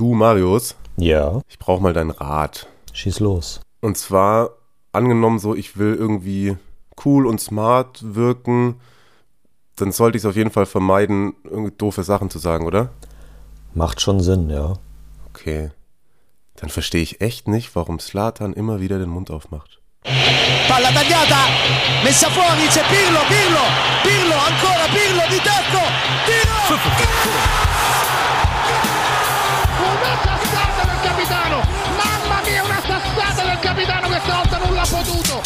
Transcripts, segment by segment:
Du, Marius, Ja, ich brauche mal deinen Rat. schieß los. Und zwar, angenommen so, ich will irgendwie cool und smart wirken, dann sollte ich es auf jeden Fall vermeiden, irgendwie doofe Sachen zu sagen, oder? Macht schon Sinn, ja. Okay. Dann verstehe ich echt nicht, warum Slatan immer wieder den Mund aufmacht. Palla tagliata, messa fuori, c'è Pirlo, Pirlo, Pirlo, ancora Pirlo di tacco, tiro! Capitano questa volta non l'ha potuto!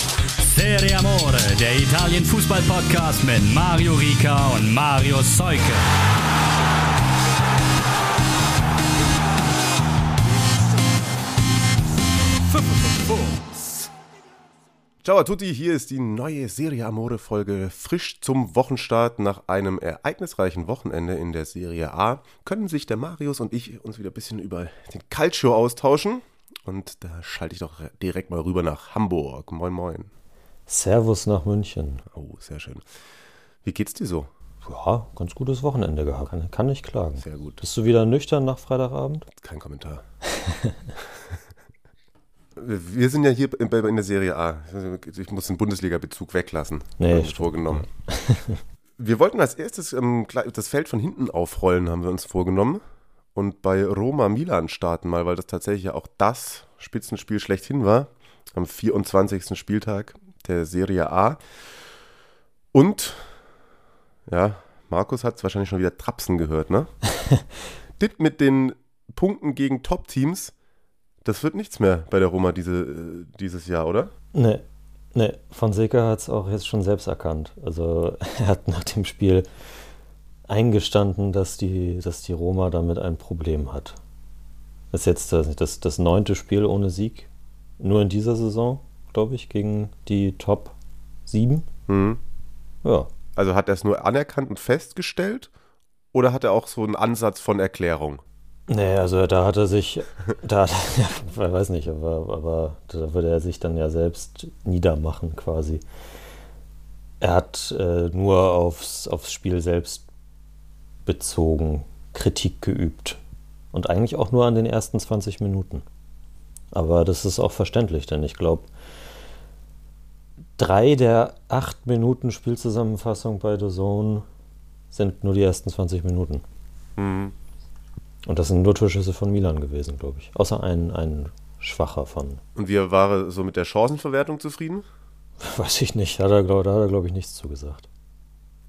Serie Amore, der Italien-Fußball-Podcast mit Mario Rika und Mario Seuke. Ciao a tutti, hier ist die neue Serie Amore Folge frisch zum Wochenstart. Nach einem ereignisreichen Wochenende in der Serie A können sich der Marius und ich uns wieder ein bisschen über den Calcio austauschen. Und da schalte ich doch direkt mal rüber nach Hamburg. Moin, moin. Servus nach München. Oh, sehr schön. Wie geht's dir so? Ja, ganz gutes Wochenende gehabt. Kann, kann nicht klagen. Sehr gut. Bist du wieder nüchtern nach Freitagabend? Kein Kommentar. Wir sind ja hier in der Serie A. Ich muss den Bundesliga-Bezug weglassen. Nee, ich vorgenommen. Wir wollten als erstes ähm, das Feld von hinten aufrollen, haben wir uns vorgenommen. Und bei Roma Milan starten mal, weil das tatsächlich ja auch das Spitzenspiel schlechthin war. Am 24. Spieltag der Serie A. Und, ja, Markus hat es wahrscheinlich schon wieder Trapsen gehört, ne? das mit den Punkten gegen Top-Teams, das wird nichts mehr bei der Roma diese, äh, dieses Jahr, oder? Nee, nee. Fonseca hat es auch jetzt schon selbst erkannt. Also er hat nach dem Spiel eingestanden, dass die, dass die Roma damit ein Problem hat. Das ist jetzt das, das, das neunte Spiel ohne Sieg. Nur in dieser Saison, glaube ich, gegen die Top 7. Mhm. Ja, Also hat er es nur anerkannt und festgestellt? Oder hat er auch so einen Ansatz von Erklärung? Nee, also da hat er sich, da hat er, ich weiß nicht, aber, aber da würde er sich dann ja selbst niedermachen quasi. Er hat äh, nur aufs, aufs Spiel selbst bezogen Kritik geübt. Und eigentlich auch nur an den ersten 20 Minuten. Aber das ist auch verständlich, denn ich glaube, drei der acht Minuten Spielzusammenfassung bei The Zone sind nur die ersten 20 Minuten. Mhm. Und das sind nur Torschüsse von Milan gewesen, glaube ich. Außer ein, ein schwacher von, Und wie war er so mit der Chancenverwertung zufrieden? weiß ich nicht, hat er, glaub, da hat er, glaube ich, nichts zugesagt.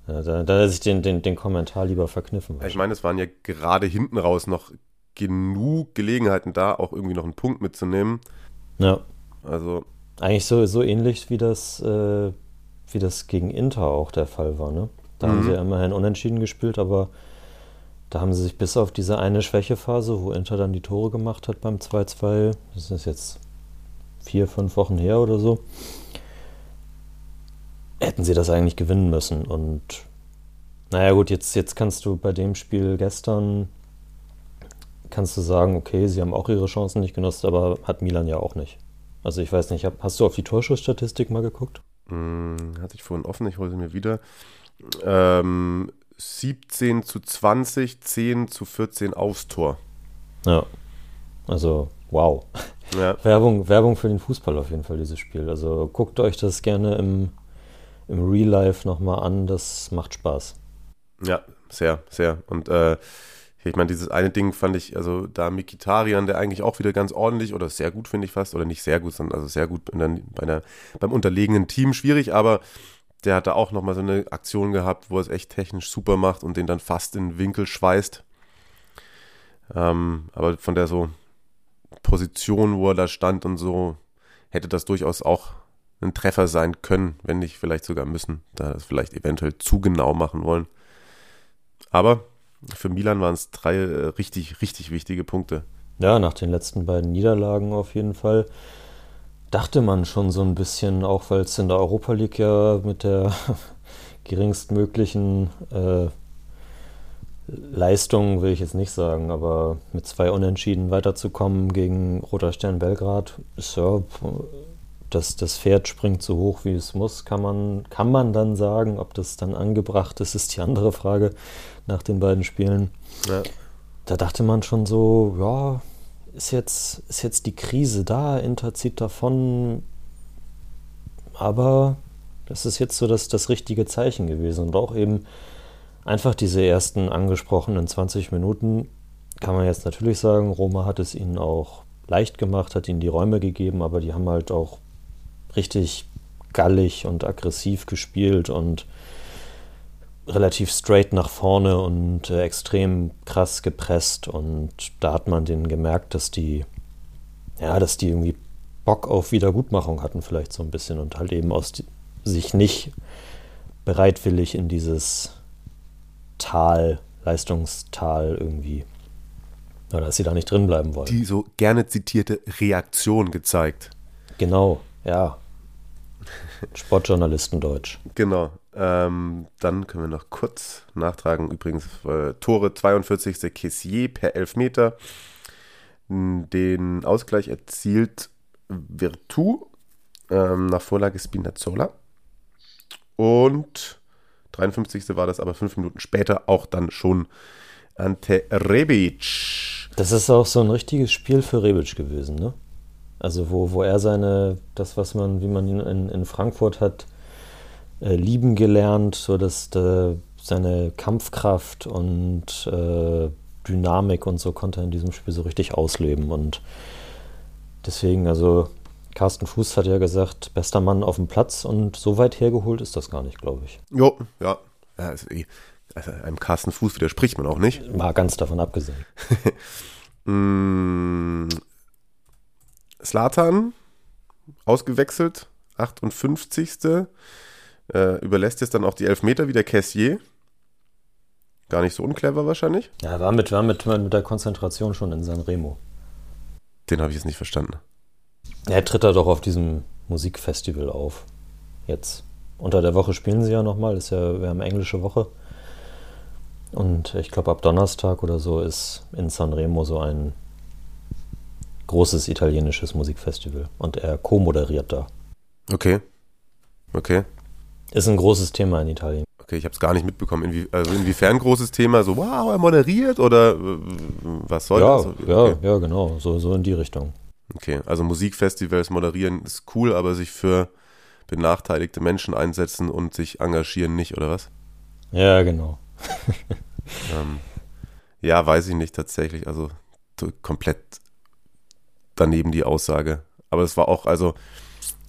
Ja, da, da hat er sich den, den, den Kommentar lieber verkniffen. Ich meine, es waren ja gerade hinten raus noch genug Gelegenheiten da, auch irgendwie noch einen Punkt mitzunehmen. ja, Also, eigentlich so, so ähnlich wie das, äh, wie das gegen Inter auch der Fall war. Ne? Da haben Mhm. sie ja immerhin unentschieden gespielt, aber da haben sie sich bis auf diese eine Schwächephase, wo Inter dann die Tore gemacht hat beim 2-2, das ist jetzt vier, fünf Wochen her oder so, hätten sie das eigentlich gewinnen müssen. Und naja gut, jetzt, jetzt kannst du bei dem Spiel gestern, kannst du sagen, okay, sie haben auch ihre Chancen nicht genutzt, aber hat Milan ja auch nicht. Also ich weiß nicht, hast du auf die Torschussstatistik mal geguckt? mh, hatte ich vorhin offen, ich hole sie mir wieder. Ähm, 17 zu 20, 10 zu 14 aufs Tor. Ja. Also, wow. Ja, Werbung, Werbung für den Fußball auf jeden Fall, dieses Spiel. Also guckt euch das gerne im, im Real Life nochmal an, das macht Spaß. ja sehr, sehr. Und äh, ich meine, dieses eine Ding fand ich, also da Mikitarian, der eigentlich auch wieder ganz ordentlich oder sehr gut, finde ich fast, oder nicht sehr gut, sondern also sehr gut der, bei der, beim unterlegenen Team, schwierig, aber der hat da auch nochmal so eine Aktion gehabt, wo er es echt technisch super macht und den dann fast in den Winkel schweißt. Ähm, aber von der so Position, wo er da stand und so, hätte das durchaus auch ein Treffer sein können, wenn nicht vielleicht sogar müssen, da das vielleicht eventuell zu genau machen wollen. Aber für Milan waren es drei äh, richtig, richtig wichtige Punkte. Ja, nach den letzten beiden Niederlagen auf jeden Fall dachte man schon so ein bisschen, auch weil es in der Europa League ja mit der geringstmöglichen äh, Leistung, will ich jetzt nicht sagen, aber mit zwei Unentschieden weiterzukommen gegen Roter Stern Belgrad, ist ja, das, das Pferd springt so hoch, wie es muss, kann man, kann man dann sagen. Ob das dann angebracht ist, ist die andere Frage nach den beiden Spielen. Ja. da dachte man schon so, ja, ist jetzt, ist jetzt die Krise da, Inter zieht davon, aber das ist jetzt so das, das richtige Zeichen gewesen und auch eben einfach diese ersten angesprochenen 20 Minuten kann man jetzt natürlich sagen, Roma hat es ihnen auch leicht gemacht, hat ihnen die Räume gegeben, aber die haben halt auch richtig gallig und aggressiv gespielt und relativ straight nach vorne und äh, extrem krass gepresst und da hat man denen gemerkt, dass die ja, dass die irgendwie Bock auf Wiedergutmachung hatten vielleicht so ein bisschen und halt eben aus die, sich nicht bereitwillig in dieses Tal, Leistungstal irgendwie oder dass sie da nicht drin bleiben wollen. Die so gerne zitierte Reaktion gezeigt. Genau, ja. Sportjournalistendeutsch. Genau. Ähm, dann können wir noch kurz nachtragen. Übrigens, äh, Tore 42. Kessier per Elfmeter. Den Ausgleich erzielt Virtu ähm, nach Vorlage Spinazzola. Und 53. war das aber fünf Minuten später auch dann schon Ante Rebic. Das ist auch so ein richtiges Spiel für Rebic gewesen, ne? Also wo, wo er seine, das, was man, wie man ihn in, in Frankfurt hat, äh, lieben gelernt, so dass äh, seine Kampfkraft und äh, Dynamik und so konnte er in diesem Spiel so richtig ausleben. Und deswegen, also Carsten Fuß hat ja gesagt, bester Mann auf dem Platz und so weit hergeholt ist das gar nicht, glaube ich. Jo, ja. ja also, also einem Carsten Fuß widerspricht man auch nicht. Mal ganz davon abgesehen. mm, Slatan, ausgewechselt, 58. Äh, überlässt jetzt dann auch die Elfmeter wieder Cassier. Gar nicht so unclever wahrscheinlich. Ja, war mit, war mit, mit der Konzentration schon in San Remo. Den habe ich jetzt nicht verstanden. Er tritt da doch auf diesem Musikfestival auf. Jetzt. Unter der Woche spielen sie ja nochmal, ist ja, wir haben englische Woche. Und ich glaube, ab Donnerstag oder so ist in San Remo so ein großes italienisches Musikfestival. Und er co-moderiert da. Okay. Okay. Ist ein großes Thema in Italien. Okay, ich habe es gar nicht mitbekommen. Inwie also inwiefern großes Thema? So, wow, er moderiert oder äh, was soll ja, das? Okay. Ja, ja, genau. So, so in die Richtung. Okay, also Musikfestivals moderieren ist cool, aber sich für benachteiligte Menschen einsetzen und sich engagieren nicht, oder was? Ja, genau. ähm, ja, weiß ich nicht tatsächlich. Also komplett daneben die Aussage. Aber es war auch, also.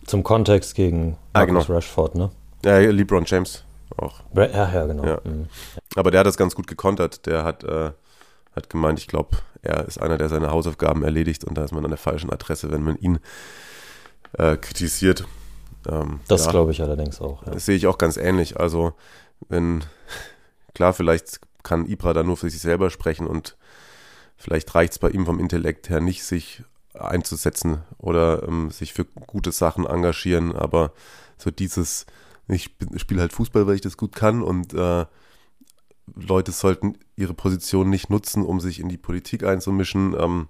Zum Kontext gegen Marcus ah, genau. Rashford, ne? Ja, LeBron James auch. Ja, ja, genau. Ja. Mhm. Aber der hat das ganz gut gekontert. Der hat, äh, hat gemeint, ich glaube, er ist einer, der seine Hausaufgaben erledigt und da ist man an der falschen Adresse, wenn man ihn äh, kritisiert. Ähm, das ja, glaube ich allerdings auch. Ja. Das sehe ich auch ganz ähnlich. Also, wenn, klar, vielleicht kann Ibra da nur für sich selber sprechen und vielleicht reicht es bei ihm vom Intellekt her nicht, sich einzusetzen oder ähm, sich für gute Sachen engagieren, aber so dieses, ich spiele halt Fußball, weil ich das gut kann und äh, Leute sollten ihre Position nicht nutzen, um sich in die Politik einzumischen. Ähm,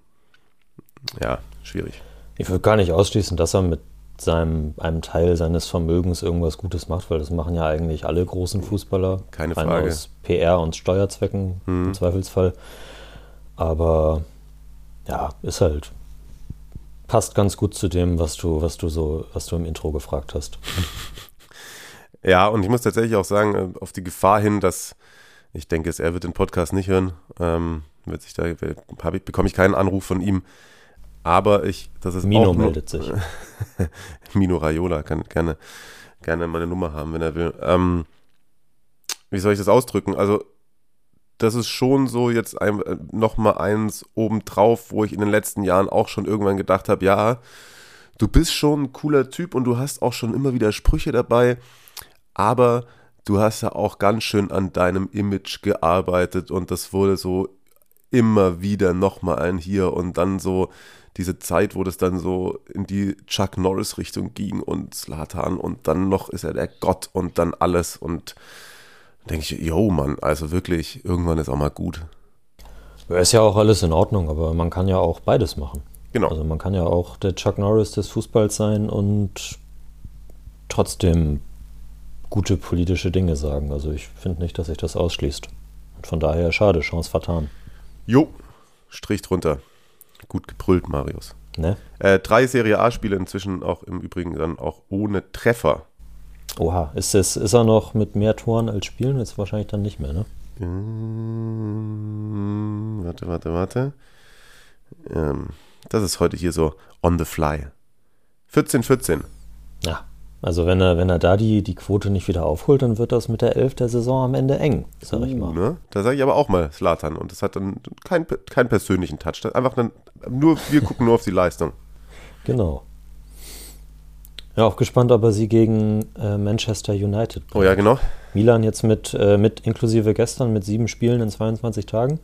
ja, schwierig. Ich würde gar nicht ausschließen, dass er mit seinem, einem Teil seines Vermögens irgendwas Gutes macht, weil das machen ja eigentlich alle großen Fußballer. Keine Frage. Aus PR und Steuerzwecken hm. im Zweifelsfall. Aber ja, ist halt. Passt ganz gut zu dem, was du, was du so, was du im Intro gefragt hast. Ja, und ich muss tatsächlich auch sagen, äh, auf die Gefahr hin, dass ich denke, er wird den Podcast nicht hören, ähm, wird sich da, ich, bekomme ich keinen Anruf von ihm. Aber ich, das ist Mino auch meldet sich. Mino Raiola kann gerne, gerne meine Nummer haben, wenn er will. Ähm, wie soll ich das ausdrücken? Also, das ist schon so jetzt ein, äh, noch mal eins obendrauf, wo ich in den letzten Jahren auch schon irgendwann gedacht habe, ja, du bist schon ein cooler Typ und du hast auch schon immer wieder Sprüche dabei, aber du hast ja auch ganz schön an deinem Image gearbeitet und das wurde so immer wieder nochmal ein hier und dann so diese Zeit, wo das dann so in die Chuck Norris Richtung ging und Slatan und dann noch ist er der Gott und dann alles und denke ich, yo Mann, also wirklich, irgendwann ist auch mal gut. Ja, ist ja auch alles in Ordnung, aber man kann ja auch beides machen. Genau. Also man kann ja auch der Chuck Norris des Fußballs sein und trotzdem gute politische Dinge sagen. Also ich finde nicht, dass sich das ausschließt. Und von daher schade, Chance vertan. Jo, Strich drunter. Gut gebrüllt, Marius. Ne? Äh, drei Serie A-Spiele inzwischen auch im Übrigen dann auch ohne Treffer. Oha, ist, es, ist er noch mit mehr Toren als Spielen? Jetzt wahrscheinlich dann nicht mehr, ne? Ähm, warte, warte, warte. Ähm, das ist heute hier so on the fly. 14, 14. Ja. Also wenn er, wenn er da die, die Quote nicht wieder aufholt, dann wird das mit der Elf der Saison am Ende eng, sag ich mal. Ne? Da sage ich aber auch mal Slatan. Und das hat dann keinen keinen persönlichen Touch. Einfach dann, nur, wir gucken nur auf die Leistung. Genau. Ja, auch gespannt, ob er sie gegen äh, Manchester United Oh ja, genau. Milan jetzt mit, äh, mit inklusive gestern mit sieben Spielen in 22 Tagen.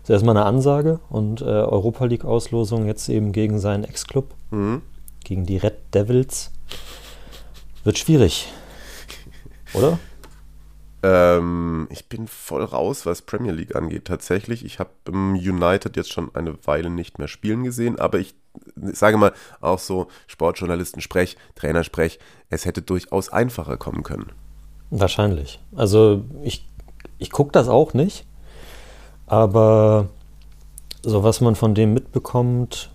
Das ist erstmal eine Ansage und äh, Europa League-Auslosung jetzt eben gegen seinen Ex-Club, Mhm. gegen die Red Devils. Wird schwierig. Oder? Ähm, ich bin voll raus, was Premier League angeht. Tatsächlich, ich habe im United jetzt schon eine Weile nicht mehr spielen gesehen, aber ich sage mal auch so Sportjournalisten-Sprech, Trainersprech, es hätte durchaus einfacher kommen können. Wahrscheinlich. Also ich, ich gucke das auch nicht, aber so was man von dem mitbekommt,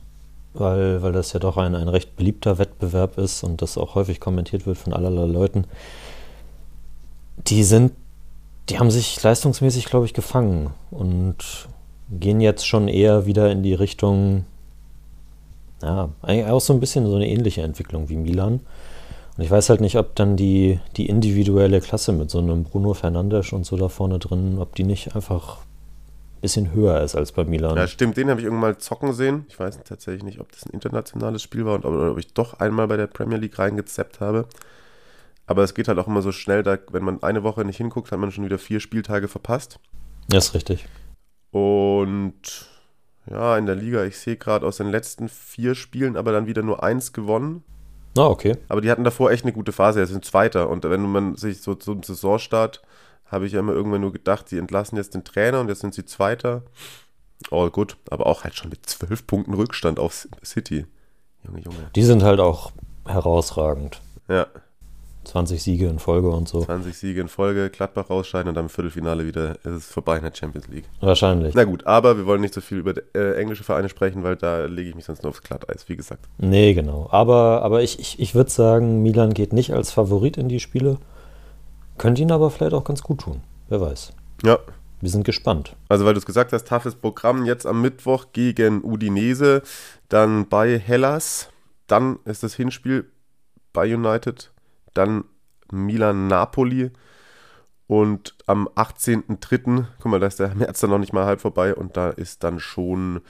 weil, weil das ja doch ein, ein recht beliebter Wettbewerb ist und das auch häufig kommentiert wird von allerlei Leuten, die sind, die haben sich leistungsmäßig, glaube ich, gefangen und gehen jetzt schon eher wieder in die Richtung, ja, eigentlich auch so ein bisschen so eine ähnliche Entwicklung wie Milan. Und ich weiß halt nicht, ob dann die, die individuelle Klasse mit so einem Bruno Fernandes und so da vorne drin, ob die nicht einfach ein bisschen höher ist als bei Milan. Ja, stimmt, den habe ich irgendwann mal zocken sehen. Ich weiß tatsächlich nicht, ob das ein internationales Spiel war und ob, ob ich doch einmal bei der Premier League reingezappt habe. Aber es geht halt auch immer so schnell, da, wenn man eine Woche nicht hinguckt, hat man schon wieder vier Spieltage verpasst. Ja, ist richtig. Und ja, in der Liga, ich sehe gerade aus den letzten vier Spielen aber dann wieder nur eins gewonnen. Ah, okay. Aber die hatten davor echt eine gute Phase, jetzt sind Zweiter. Und wenn man sich so zum Saisonstart, habe ich ja immer irgendwann nur gedacht, die entlassen jetzt den Trainer und jetzt sind sie Zweiter. All gut, aber auch halt schon mit zwölf Punkten Rückstand auf City. Junge, Junge. Die sind halt auch herausragend. Ja, 20 Siege in Folge und so. 20 Siege in Folge, Gladbach rausscheiden und dann im Viertelfinale wieder ist es vorbei in der Champions League. Wahrscheinlich. Na gut, aber wir wollen nicht so viel über äh, englische Vereine sprechen, weil da lege ich mich sonst nur aufs Glatteis, wie gesagt. Nee, genau. Aber, aber ich, ich, ich würde sagen, Milan geht nicht als Favorit in die Spiele. Könnte ihn aber vielleicht auch ganz gut tun. Wer weiß. Ja, Wir sind gespannt. Also, weil du es gesagt hast, toughes Programm jetzt am Mittwoch gegen Udinese, dann bei Hellas, dann ist das Hinspiel bei United, dann Milan-Napoli und am 18.03., guck mal, da ist der März dann noch nicht mal halb vorbei und da ist dann schon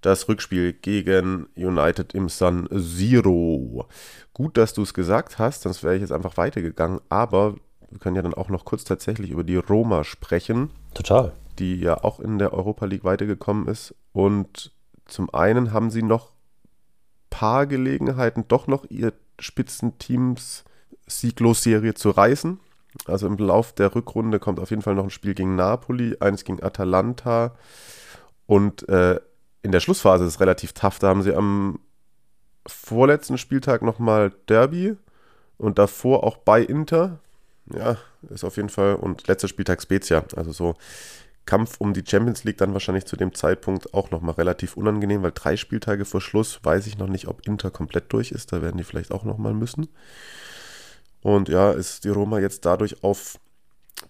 das Rückspiel gegen United im San Siro. Gut, dass du es gesagt hast, sonst wäre ich jetzt einfach weitergegangen, aber wir können ja dann auch noch kurz tatsächlich über die Roma sprechen Total. die ja auch in der Europa League weitergekommen ist. Und zum einen haben sie noch paar Gelegenheiten, doch noch ihr Spitzenteams Sieglos-Serie zu reißen. Also im Lauf der Rückrunde kommt auf jeden Fall noch ein Spiel gegen Napoli, eins gegen Atalanta. Und äh, in der Schlussphase ist es relativ tough. Da haben sie am vorletzten Spieltag nochmal Derby und davor auch bei Inter. Ja, ist auf jeden Fall. Und letzter Spieltag Spezia. Also so Kampf um die Champions League dann wahrscheinlich zu dem Zeitpunkt auch nochmal relativ unangenehm, weil drei Spieltage vor Schluss weiß ich noch nicht, ob Inter komplett durch ist. Da werden die vielleicht auch nochmal müssen. Und ja, ist die Roma jetzt dadurch auf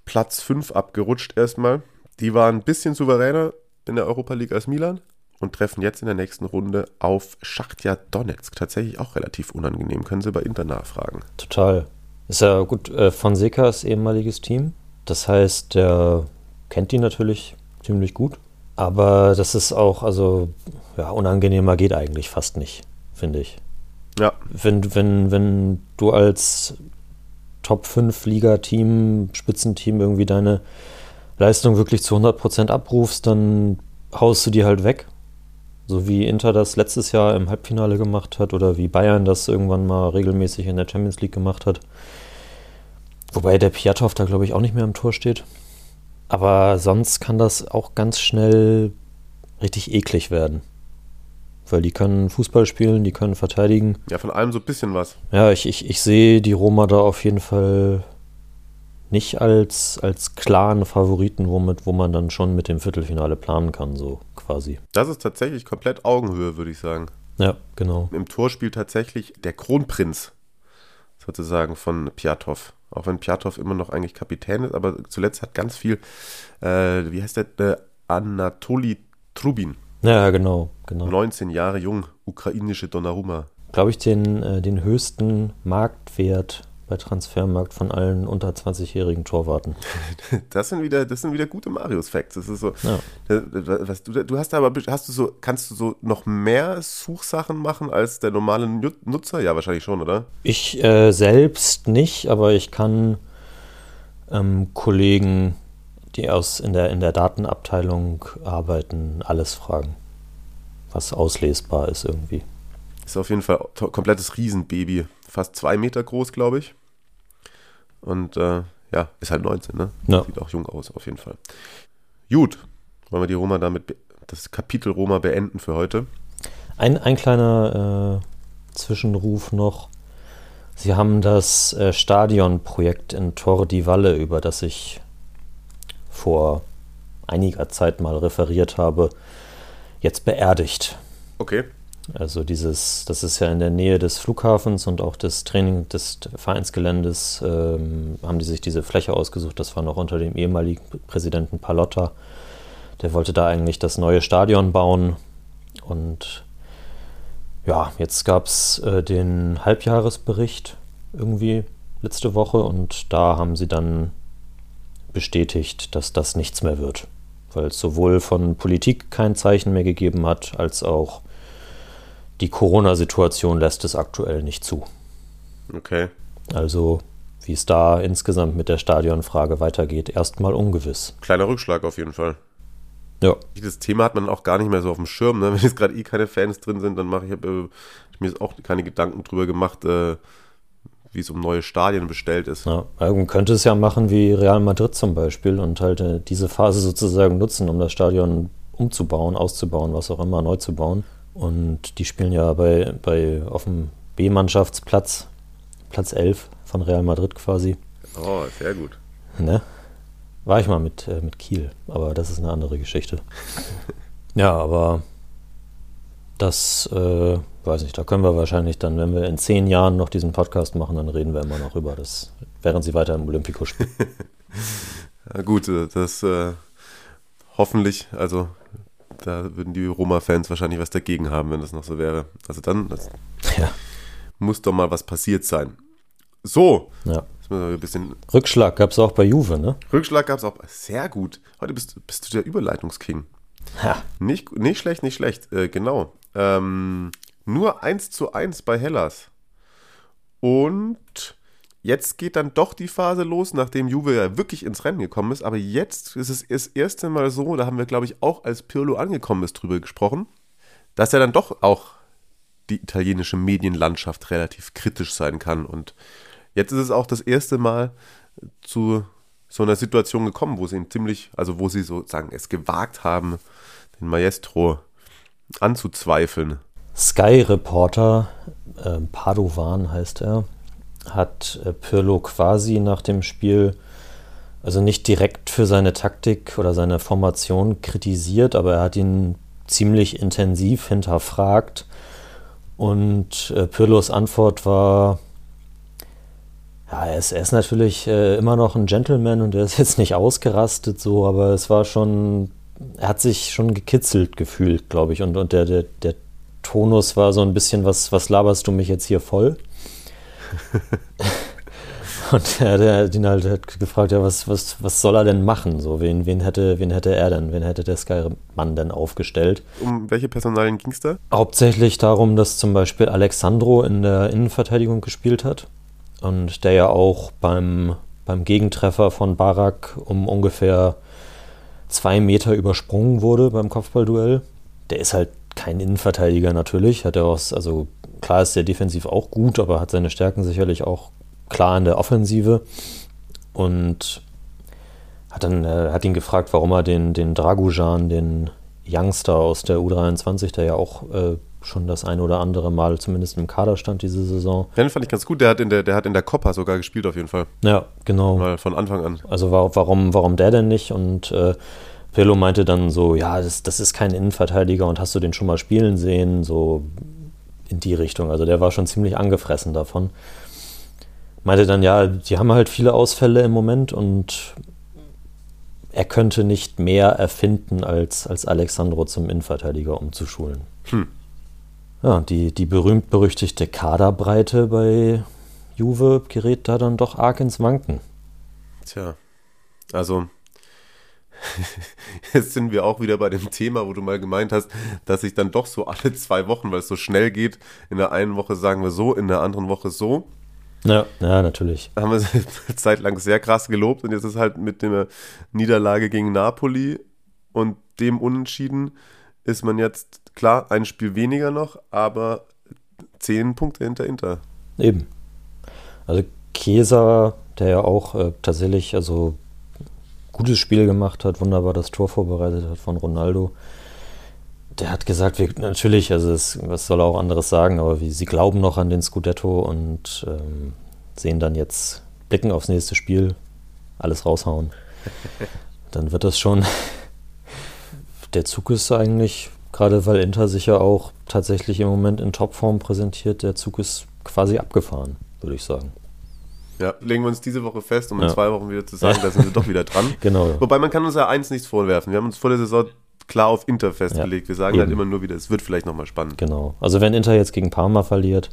Platz 5 abgerutscht erstmal. Die waren ein bisschen souveräner in der Europa League als Milan und treffen jetzt in der nächsten Runde auf Schachtja Donetsk. Tatsächlich auch relativ unangenehm. Können Sie bei Inter nachfragen. Total. Ist ja gut, äh, Fonseca's ehemaliges Team. Das heißt, der kennt die natürlich ziemlich gut. Aber das ist auch, also, ja, unangenehmer geht eigentlich fast nicht, finde ich. Ja, Wenn, wenn, wenn du als Top 5 Liga-Team, Spitzenteam irgendwie deine Leistung wirklich zu 100% abrufst, dann haust du die halt weg. So wie Inter das letztes Jahr im Halbfinale gemacht hat oder wie Bayern das irgendwann mal regelmäßig in der Champions League gemacht hat. Wobei der Piatow da, glaube ich, auch nicht mehr im Tor steht. Aber sonst kann das auch ganz schnell richtig eklig werden. Weil die können Fußball spielen, die können verteidigen. ja, von allem so ein bisschen was. Ja, ich, ich, ich sehe die Roma da auf jeden Fall nicht als, als klaren Favoriten, womit, wo man dann schon mit dem Viertelfinale planen kann, so quasi. Das ist tatsächlich komplett Augenhöhe, würde ich sagen. Ja, genau. Im Tor spielt tatsächlich der Kronprinz sozusagen von Piatov. Auch wenn Piatov immer noch eigentlich Kapitän ist, aber zuletzt hat ganz viel, äh, wie heißt der, äh, Anatoli Trubin. Ja, genau, genau. 19 Jahre jung, ukrainische Donnarumma. Glaube ich, den, äh, den höchsten Marktwert bei Transfermarkt von allen unter 20-jährigen Torwarten. Das sind wieder, das sind wieder gute Marius-Facts. Das ist so, Ja. äh, was du, du hast aber, hast du so, kannst du so noch mehr Suchsachen machen als der normale Nu- Nutzer? Ja, wahrscheinlich schon, oder? Ich äh, selbst nicht, aber ich kann ähm, Kollegen, die aus in der, in der Datenabteilung arbeiten, alles fragen, was auslesbar ist irgendwie. Ist auf jeden Fall komplettes Riesenbaby. Fast zwei Meter groß, glaube ich. Und äh, ja, ist halt 19, ne? Ja. Sieht auch jung aus, auf jeden Fall. Gut, wollen wir die Roma damit, das Kapitel Roma beenden für heute? Ein, ein kleiner äh, Zwischenruf noch. Sie haben das äh, Stadionprojekt in Tor di Valle, über das ich vor einiger Zeit mal referiert habe, jetzt beerdigt. Okay. Also dieses, das ist ja in der Nähe des Flughafens und auch des Training des Vereinsgeländes ähm, haben die sich diese Fläche ausgesucht. Das war noch unter dem ehemaligen Präsidenten Palotta. Der wollte da eigentlich das neue Stadion bauen. Und ja, jetzt gab es äh, den Halbjahresbericht irgendwie letzte Woche und da haben sie dann bestätigt, dass das nichts mehr wird. Weil es sowohl von Politik kein Zeichen mehr gegeben hat, als auch die Corona-Situation lässt es aktuell nicht zu. Okay. Also, wie es da insgesamt mit der Stadionfrage weitergeht, erstmal ungewiss. Kleiner Rückschlag auf jeden Fall. Ja, Das Thema hat man auch gar nicht mehr so auf dem Schirm. Ne? Wenn jetzt gerade eh keine Fans drin sind, dann mache ich, hab, äh, ich mir jetzt auch keine Gedanken drüber gemacht, äh, wie es um neue Stadien bestellt ist. ja. Man könnte es ja machen wie Real Madrid zum Beispiel und halt äh, diese Phase sozusagen nutzen, um das Stadion umzubauen, auszubauen, was auch immer, neu zu bauen. Und die spielen ja bei, bei auf dem B-Mannschaftsplatz, Platz 11 von Real Madrid quasi. Oh, sehr gut. Ne? War ich mal mit, äh, mit Kiel, aber das ist eine andere Geschichte. ja, aber das, äh, weiß nicht, da können wir wahrscheinlich dann, wenn wir in zehn Jahren noch diesen Podcast machen, dann reden wir immer noch über das, während sie weiter im Olympico spielen. Ja, gut, äh, das äh, hoffentlich, also da würden die Roma-Fans wahrscheinlich was dagegen haben, wenn das noch so wäre. Also dann das ja, muss doch mal was passiert sein. So, ja. Rückschlag gab es auch bei Juve, ne? Rückschlag gab es auch. Sehr gut. Heute bist, bist du der Überleitungsking. Ja, Nicht, nicht schlecht, nicht schlecht. Äh, genau. Ähm, nur 1 zu 1 bei Hellas. Und jetzt geht dann doch die Phase los, nachdem Juve ja wirklich ins Rennen gekommen ist. Aber jetzt ist es das erste Mal so, da haben wir, glaube ich, auch als Pirlo angekommen ist, drüber gesprochen, dass er dann doch auch die italienische Medienlandschaft relativ kritisch sein kann. Und jetzt ist es auch das erste Mal zu so einer Situation gekommen, wo sie ihn ziemlich, also wo sie sozusagen es gewagt haben, den Maestro anzuzweifeln. Sky-Reporter, äh, Padovan heißt er, hat äh, Pirlo quasi nach dem Spiel, also nicht direkt für seine Taktik oder seine Formation kritisiert, aber er hat ihn ziemlich intensiv hinterfragt. Und äh, Pirlos Antwort war, ja, er ist, er ist natürlich äh, immer noch ein Gentleman und er ist jetzt nicht ausgerastet so, aber es war schon, er hat sich schon gekitzelt gefühlt, glaube ich. Und, und der, der, der Tonus war so ein bisschen, was, was laberst du mich jetzt hier voll? und er, der hat ihn halt hat gefragt, ja, was, was, was soll er denn machen? So, wen, wen, hätte, wen hätte er denn, wen hätte der Sky-Mann denn aufgestellt? Um welche Personalien ging es da? Hauptsächlich darum, dass zum Beispiel Alexandro in der Innenverteidigung gespielt hat und der ja auch beim, beim Gegentreffer von Barak um ungefähr zwei Meter übersprungen wurde beim Kopfballduell. Der ist halt kein Innenverteidiger natürlich, hat er auch, also klar ist der defensiv auch gut, aber hat seine Stärken sicherlich auch klar in der Offensive und hat dann äh, hat ihn gefragt, warum er den, den Dragujan, den Youngster aus der U23, der ja auch äh, schon das ein oder andere Mal zumindest im Kader stand diese Saison. Ja, den fand ich ganz gut. Der hat in der, der hat in der Copa sogar gespielt auf jeden Fall. Ja, genau. Mal von Anfang an. Also wa- warum, warum der denn nicht? Und äh, Pirlo meinte dann so, ja, das, das ist kein Innenverteidiger und hast du den schon mal spielen sehen? So in die Richtung. Also der war schon ziemlich angefressen davon. Meinte dann, ja, die haben halt viele Ausfälle im Moment und er könnte nicht mehr erfinden, als, als Alexandro zum Innenverteidiger umzuschulen. Hm. Ja, die, die berühmt-berüchtigte Kaderbreite bei Juve gerät da dann doch arg ins Wanken. Tja, also jetzt sind wir auch wieder bei dem Thema, wo du mal gemeint hast, dass ich dann doch so alle zwei Wochen, weil es so schnell geht, in der einen Woche sagen wir so, in der anderen Woche so, Ja, ja, natürlich. haben wir eine Zeit lang sehr krass gelobt und jetzt ist halt mit der Niederlage gegen Napoli und dem Unentschieden ist man jetzt, klar, ein Spiel weniger noch, aber zehn Punkte hinter Inter. Eben. Also Chiesa, der ja auch äh, tatsächlich also gutes Spiel gemacht hat, wunderbar das Tor vorbereitet hat von Ronaldo. Der hat gesagt, wir, natürlich, also es, was soll er auch anderes sagen, aber wie, sie glauben noch an den Scudetto und ähm, sehen dann jetzt, blicken aufs nächste Spiel, alles raushauen. Dann wird das schon. Der Zug ist eigentlich, gerade weil Inter sich ja auch tatsächlich im Moment in Topform präsentiert, der Zug ist quasi abgefahren, würde ich sagen. Ja, legen wir uns diese Woche fest, um in Ja. zwei Wochen wieder zu sagen, da sind wir doch wieder dran. Genau. Wobei man kann uns ja eins nichts vorwerfen. Wir haben uns vor der Saison klar auf Inter festgelegt. Wir sagen halt eben. immer nur wieder, es wird vielleicht nochmal spannend. Genau. Also wenn Inter jetzt gegen Parma verliert,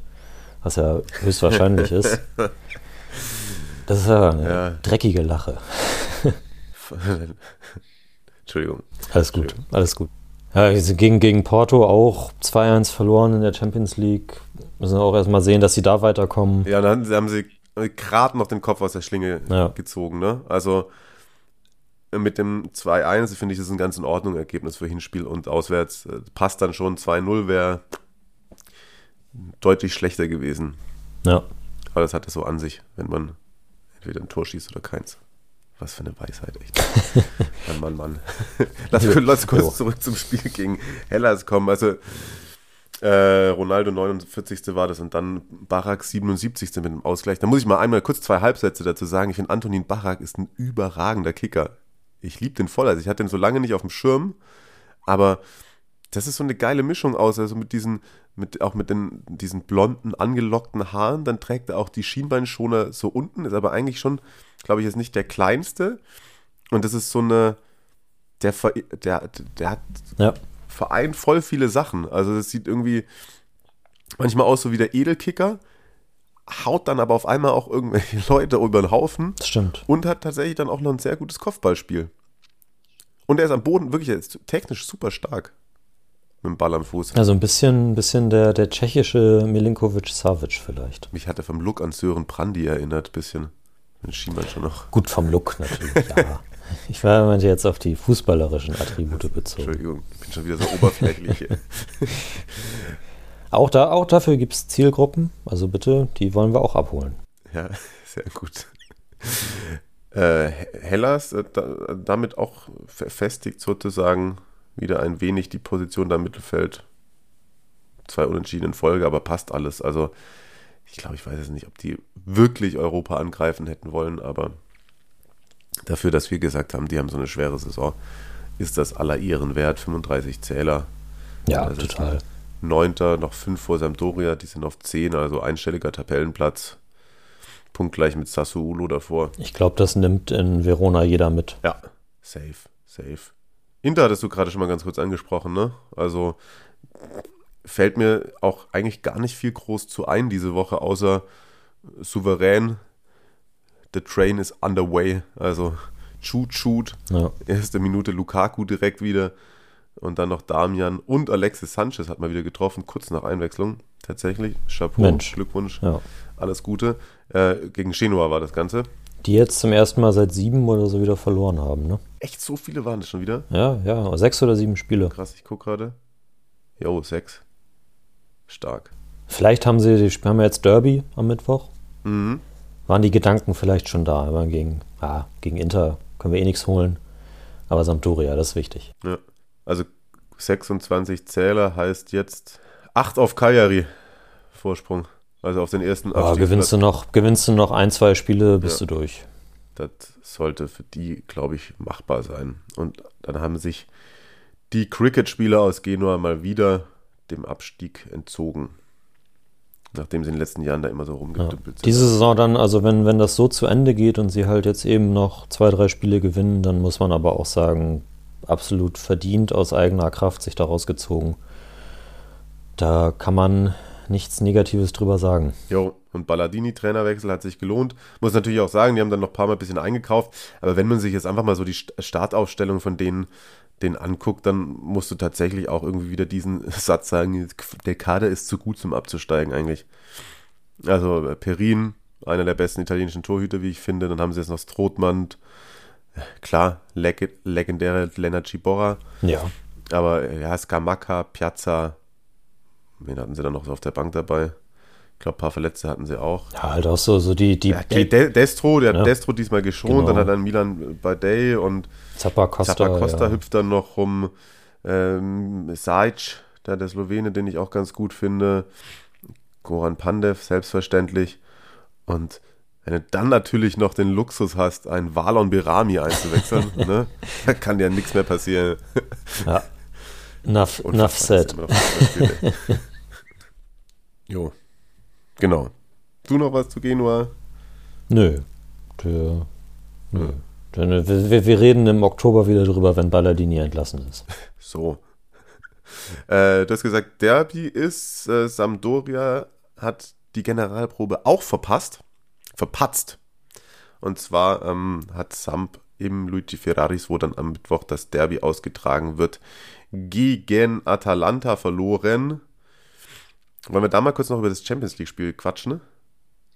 was ja höchstwahrscheinlich ist, das ist ja eine Ja. dreckige Lache. Entschuldigung. Alles gut, alles gut. Ja, gegen, gegen Porto auch 2-1 verloren in der Champions League. Müssen auch erstmal sehen, dass sie da weiterkommen. Ja, dann haben sie gerade noch den Kopf aus der Schlinge Ja. gezogen. Ne? Also mit dem 2-1 finde ich, das ist ein ganz in Ordnung Ergebnis für Hinspiel und auswärts. Äh, Passt dann schon. 2-0 wäre deutlich schlechter gewesen. Ja, Aber das hat es so an sich, wenn man entweder ein Tor schießt oder keins. Was für eine Weisheit, echt. Mann, Mann, Mann. Lass, lass kurz zurück zum Spiel gegen Hellas kommen. Also, äh, Ronaldo 49. war das und dann Barak 77. mit dem Ausgleich. Da muss ich mal einmal kurz zwei Halbsätze dazu sagen. Ich finde, Antonin Barak ist ein überragender Kicker. Ich liebe den voll. Also, ich hatte den so lange nicht auf dem Schirm, aber das ist so eine geile Mischung aus, also mit diesen, mit, auch mit den, diesen blonden, angelockten Haaren, dann trägt er auch die Schienbeinschoner so unten, ist aber eigentlich schon, glaube ich, jetzt nicht der kleinste. Und das ist so eine, der, der, der hat ja, vereint voll viele Sachen. Also das sieht irgendwie manchmal aus so wie der Edelkicker, haut dann aber auf einmal auch irgendwelche Leute über den Haufen stimmt. und hat tatsächlich dann auch noch ein sehr gutes Kopfballspiel. Und er ist am Boden wirklich ist technisch super stark. Mit dem Ball am Fuß. Also ein bisschen, ein bisschen der, der tschechische Milinkovic Savic vielleicht. Mich hat er vom Look an Sören Prandi erinnert, bisschen. Den Schiemann schon noch. Gut vom Look natürlich, ja. Ich war jetzt auf die fußballerischen Attribute bezogen. Entschuldigung, ich bin schon wieder so oberflächlich. Auch, da, auch dafür gibt es Zielgruppen, also bitte, die wollen wir auch abholen. ja, sehr gut. Äh, Hellas äh, da, damit auch verfestigt sozusagen wieder ein wenig die Position da im Mittelfeld. Zwei Unentschieden in Folge, aber passt alles. Also ich glaube, ich weiß jetzt nicht, ob die wirklich Europa angreifen hätten wollen, aber dafür, dass wir gesagt haben, die haben so eine schwere Saison, ist das aller Ehren wert. 35 Zähler. Ja, Das total. Neunter, noch fünf vor Sampdoria, die sind auf 10, also einstelliger Tabellenplatz. Punktgleich mit Sassuolo davor. Ich glaube, das nimmt in Verona jeder mit. Ja, safe, safe. Inter hattest du gerade schon mal ganz kurz angesprochen, ne? Also fällt mir auch eigentlich gar nicht viel groß zu ein diese Woche, außer souverän. The train is underway. Also shoot, shoot. Ja. Erste Minute Lukaku direkt wieder. Und dann noch Damian und Alexis Sanchez hat mal wieder getroffen, kurz nach Einwechslung. Tatsächlich. Chapeau, Mensch. Glückwunsch. Ja. Alles Gute. Äh, gegen Genua war das Ganze. Die jetzt zum ersten Mal seit sieben oder so wieder verloren haben, ne? Echt so viele waren es schon wieder. Ja, ja, sechs oder sieben Spiele. Krass, ich gucke gerade. Jo, sechs. Stark. Vielleicht haben sie, die haben jetzt Derby am Mittwoch. Mhm. Waren die Gedanken vielleicht schon da, aber gegen, ah, gegen Inter können wir eh nichts holen. Aber Sampdoria, das ist wichtig. Ja. Also 26 Zähler heißt jetzt 8 auf Cagliari Vorsprung. Also auf den ersten Aber gewinnst du, noch, gewinnst du noch ein, zwei Spiele, bist Ja. du durch. Das sollte für die, glaube ich, machbar sein. Und dann haben sich die Cricket-Spieler aus Genua mal wieder dem Abstieg entzogen. Nachdem sie in den letzten Jahren da immer so Ja. rumgedümpelt sind. Diese Saison dann, also wenn, wenn das so zu Ende geht und sie halt jetzt eben noch zwei, drei Spiele gewinnen, dann muss man aber auch sagen, absolut verdient aus eigener Kraft sich da rausgezogen. Da kann man nichts Negatives drüber sagen. Jo, und Balladini-Trainerwechsel hat sich gelohnt. Muss natürlich auch sagen, die haben dann noch ein paar Mal ein bisschen eingekauft. Aber wenn man sich jetzt einfach mal so die St- Startaufstellung von denen, denen anguckt, dann musst du tatsächlich auch irgendwie wieder diesen Satz sagen, der Kader ist zu gut zum Abzusteigen eigentlich. Also äh, Perin, einer der besten italienischen Torhüter, wie ich finde. Dann haben sie jetzt noch Strothmann. Klar, leg legendäre Lennart Ciborra. Ja. Aber äh, ja, Scamacca, Piazza, wen hatten sie dann noch so auf der Bank dabei? Ich glaube, ein paar Verletzte hatten sie auch. Ja, halt auch so, so die, die, Ja, okay, De Destro, der Ja. hat Destro diesmal geschont, Genau. dann hat dann Milan Badei und Zappa-Costa. Zappa Costa ja. hüpft dann noch rum. Ähm, Sajic, der, der Slowene, den ich auch ganz gut finde. Goran Pandev, selbstverständlich. Und wenn du dann natürlich noch den Luxus hast, einen Valon Berami einzuwechseln, ne, da kann ja nichts mehr passieren. Ja. Enough dass said. jo, genau. Du noch was zu Genua? Nö. Der, nö. Der, wir, wir- reden im Oktober wieder drüber, wenn Balladini entlassen ist. So. Äh, du hast gesagt, Derby ist, äh, Sampdoria hat die Generalprobe auch verpasst, verpatzt. Und zwar ähm, hat Samp im Luigi Ferraris, wo dann am Mittwoch das Derby ausgetragen wird, gegen Atalanta verloren. Wollen wir da mal kurz noch über das Champions League-Spiel quatschen?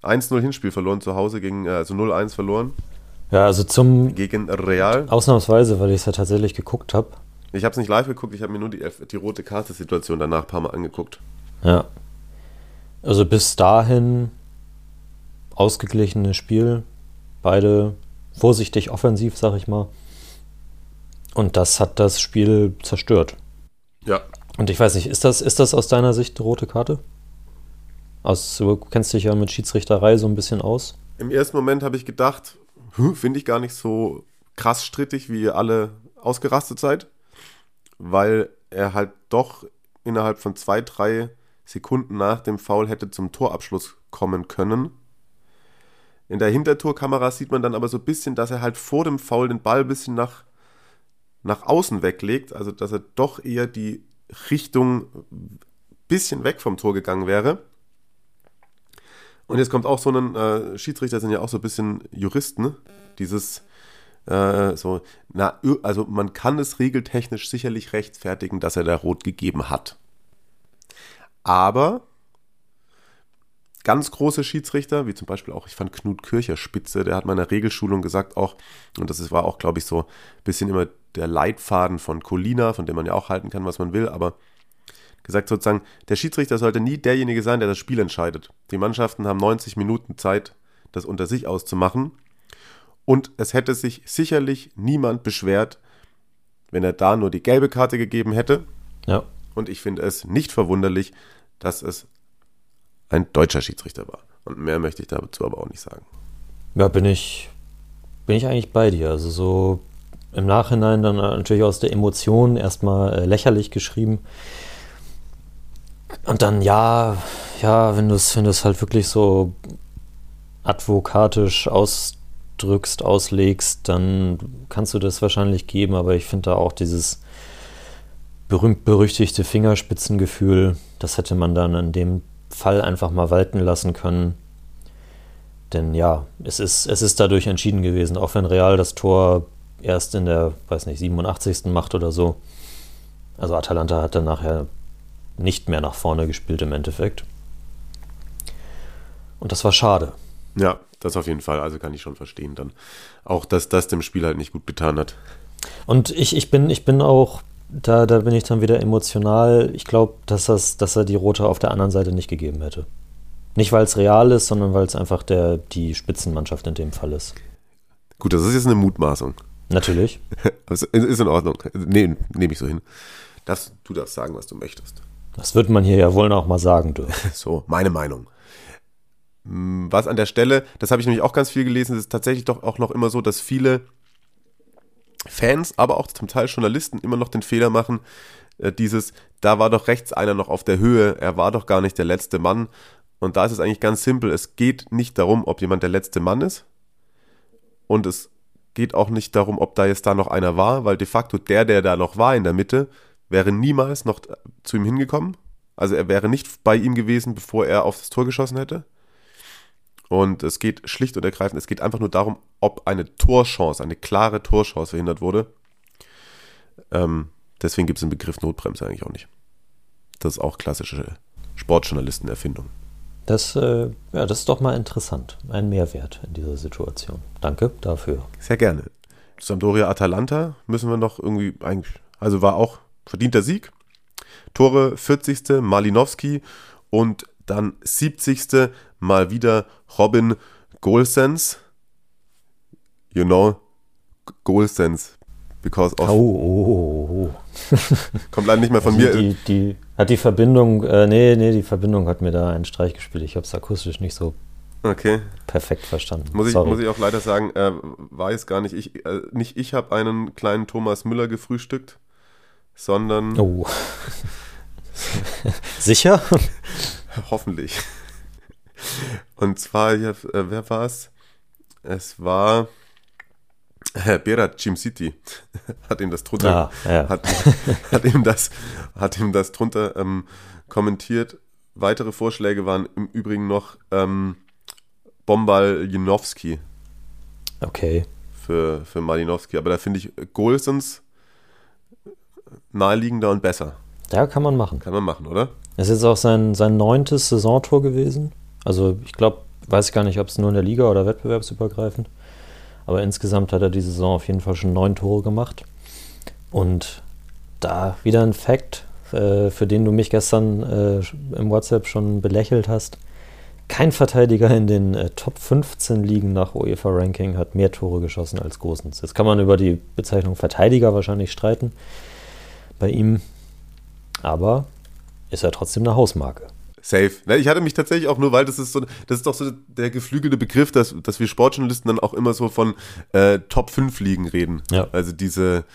1-0 Hinspiel verloren zu Hause, gegen, äh, also 0-1 verloren Ja, also zum gegen Real. Ausnahmsweise, weil ich es ja tatsächlich geguckt habe. Ich habe es nicht live geguckt, ich habe mir nur die, die rote Karte-Situation danach ein paar Mal angeguckt. Ja. Also bis dahin ausgeglichenes Spiel. Beide vorsichtig offensiv, sag ich mal. Und das hat das Spiel zerstört. Ja, Und ich weiß nicht, ist das, ist das aus deiner Sicht eine rote Karte? Aus, du kennst dich ja mit Schiedsrichterei so ein bisschen aus. Im ersten Moment habe ich gedacht, hm, finde ich gar nicht so krass strittig, wie ihr alle ausgerastet seid, weil er halt doch innerhalb von zwei, drei Sekunden nach dem Foul hätte zum Torabschluss kommen können. In der Hintertorkamera sieht man dann aber so ein bisschen, dass er halt vor dem Foul den Ball ein bisschen nach, nach außen weglegt, also dass er doch eher die Richtung bisschen weg vom Tor gegangen wäre. Und jetzt kommt auch so ein, äh, Schiedsrichter sind ja auch so ein bisschen Juristen, ne? dieses, äh, so, na, also man kann es regeltechnisch sicherlich rechtfertigen, dass er da rot gegeben hat. Aber ganz große Schiedsrichter, wie zum Beispiel auch, ich fand Knut Kircher spitze, der hat meiner Regelschulung gesagt auch, und das war auch, glaube ich, so ein bisschen immer der Leitfaden von Colina, von dem man ja auch halten kann, was man will, aber gesagt sozusagen, der Schiedsrichter sollte nie derjenige sein, der das Spiel entscheidet. Die Mannschaften haben 90 Minuten Zeit, das unter sich auszumachen. Und es hätte sich sicherlich niemand beschwert, wenn er da nur die gelbe Karte gegeben hätte. Ja. Und ich finde es nicht verwunderlich, dass es ein deutscher Schiedsrichter war. Und mehr möchte ich dazu aber auch nicht sagen. Ja, bin ich, bin ich eigentlich bei dir. Also so im Nachhinein dann natürlich aus der Emotion erstmal äh, lächerlich geschrieben. Und dann ja, ja, wenn du es wenn halt wirklich so advokatisch ausdrückst, auslegst, dann kannst du das wahrscheinlich geben, aber ich finde da auch dieses berühmt-berüchtigte Fingerspitzengefühl, das hätte man dann in dem Fall einfach mal walten lassen können. Denn ja, es ist, es ist dadurch entschieden gewesen, auch wenn Real das Tor erst in der, weiß nicht, 87. macht oder so. Also Atalanta hat dann nachher nicht mehr nach vorne gespielt im Endeffekt. Und das war schade. Ja, das auf jeden Fall. Also kann ich schon verstehen dann. Auch, dass das dem Spiel halt nicht gut getan hat. Und ich, ich, bin, ich bin auch, da, da bin ich dann wieder emotional. Ich glaube, dass, das, dass er die rote auf der anderen Seite nicht gegeben hätte. Nicht, weil es real ist, sondern weil es einfach der, die Spitzenmannschaft in dem Fall ist. Gut, das ist jetzt eine Mutmaßung. Natürlich. Das ist in Ordnung. Nehme ich so hin. Darfst, du darfst sagen, was du möchtest. Das wird man hier ja wohl noch mal sagen dürfen. So, meine Meinung. Was an der Stelle, das habe ich nämlich auch ganz viel gelesen, es ist tatsächlich doch auch noch immer so, dass viele Fans, aber auch zum Teil Journalisten immer noch den Fehler machen, äh, dieses, da war doch rechts einer noch auf der Höhe, er war doch gar nicht der letzte Mann. Und da ist es eigentlich ganz simpel, es geht nicht darum, ob jemand der letzte Mann ist. Und es geht auch nicht darum, ob da jetzt da noch einer war, weil de facto der, der da noch war in der Mitte, wäre niemals noch zu ihm hingekommen. Also er wäre nicht bei ihm gewesen, bevor er auf das Tor geschossen hätte. Und es geht schlicht und ergreifend, es geht einfach nur darum, ob eine Torchance, eine klare Torchance verhindert wurde. Ähm, deswegen gibt es den Begriff Notbremse eigentlich auch nicht. Das ist auch klassische Sportjournalistenerfindung. Das, äh, ja, das ist doch mal interessant. Ein Mehrwert in dieser Situation. Danke dafür. Sehr gerne. Sampdoria Atalanta müssen wir noch irgendwie eigentlich, also war auch verdienter Sieg. Tore 40. Malinowski und dann 70. mal wieder Robin Golsens. You know, Golsens. Because Oh, of, oh, oh, oh. kommt leider nicht mehr von Die, mir. die, die, hat die Verbindung, äh, nee, nee, die Verbindung hat mir da einen Streich gespielt. Ich habe es akustisch nicht so Okay. perfekt verstanden. Muss ich, Sorry. muss ich auch leider sagen, äh, weiß gar nicht. Ich, äh, nicht ich habe einen kleinen Thomas Müller gefrühstückt, sondern Oh. Sicher? hoffentlich. Und zwar, ja, äh, wer war es? Es war Herr Berat Jim City. hat ihm das drunter, Ah, ja. hat, hat ihm das, hat ihm das drunter ähm, kommentiert. Weitere Vorschläge waren im Übrigen noch ähm, Bombal Janowski. Okay. für, für Malinowski. Aber da finde ich Golsens naheliegender und besser. Ja, kann man machen. Kann man machen, oder? Es ist jetzt auch sein, sein neuntes Saisontor gewesen. Also ich glaube, weiß gar nicht, ob es nur in der Liga oder wettbewerbsübergreifend. Aber insgesamt hat er die Saison auf jeden Fall schon neun Tore gemacht. Und da wieder ein Fact, äh, für den du mich gestern äh, im WhatsApp schon belächelt hast. Kein Verteidiger in den äh, Top 15 Ligen nach UEFA-Ranking hat mehr Tore geschossen als Gosens. Jetzt kann man über die Bezeichnung Verteidiger wahrscheinlich streiten bei ihm. Aber ist er trotzdem eine Hausmarke. Safe. Ne, Ich hatte mich tatsächlich auch nur, weil das ist so, das ist doch so der geflügelte Begriff, dass, dass wir Sportjournalisten dann auch immer so von äh, Top 5 Ligen reden. Ja. Also diese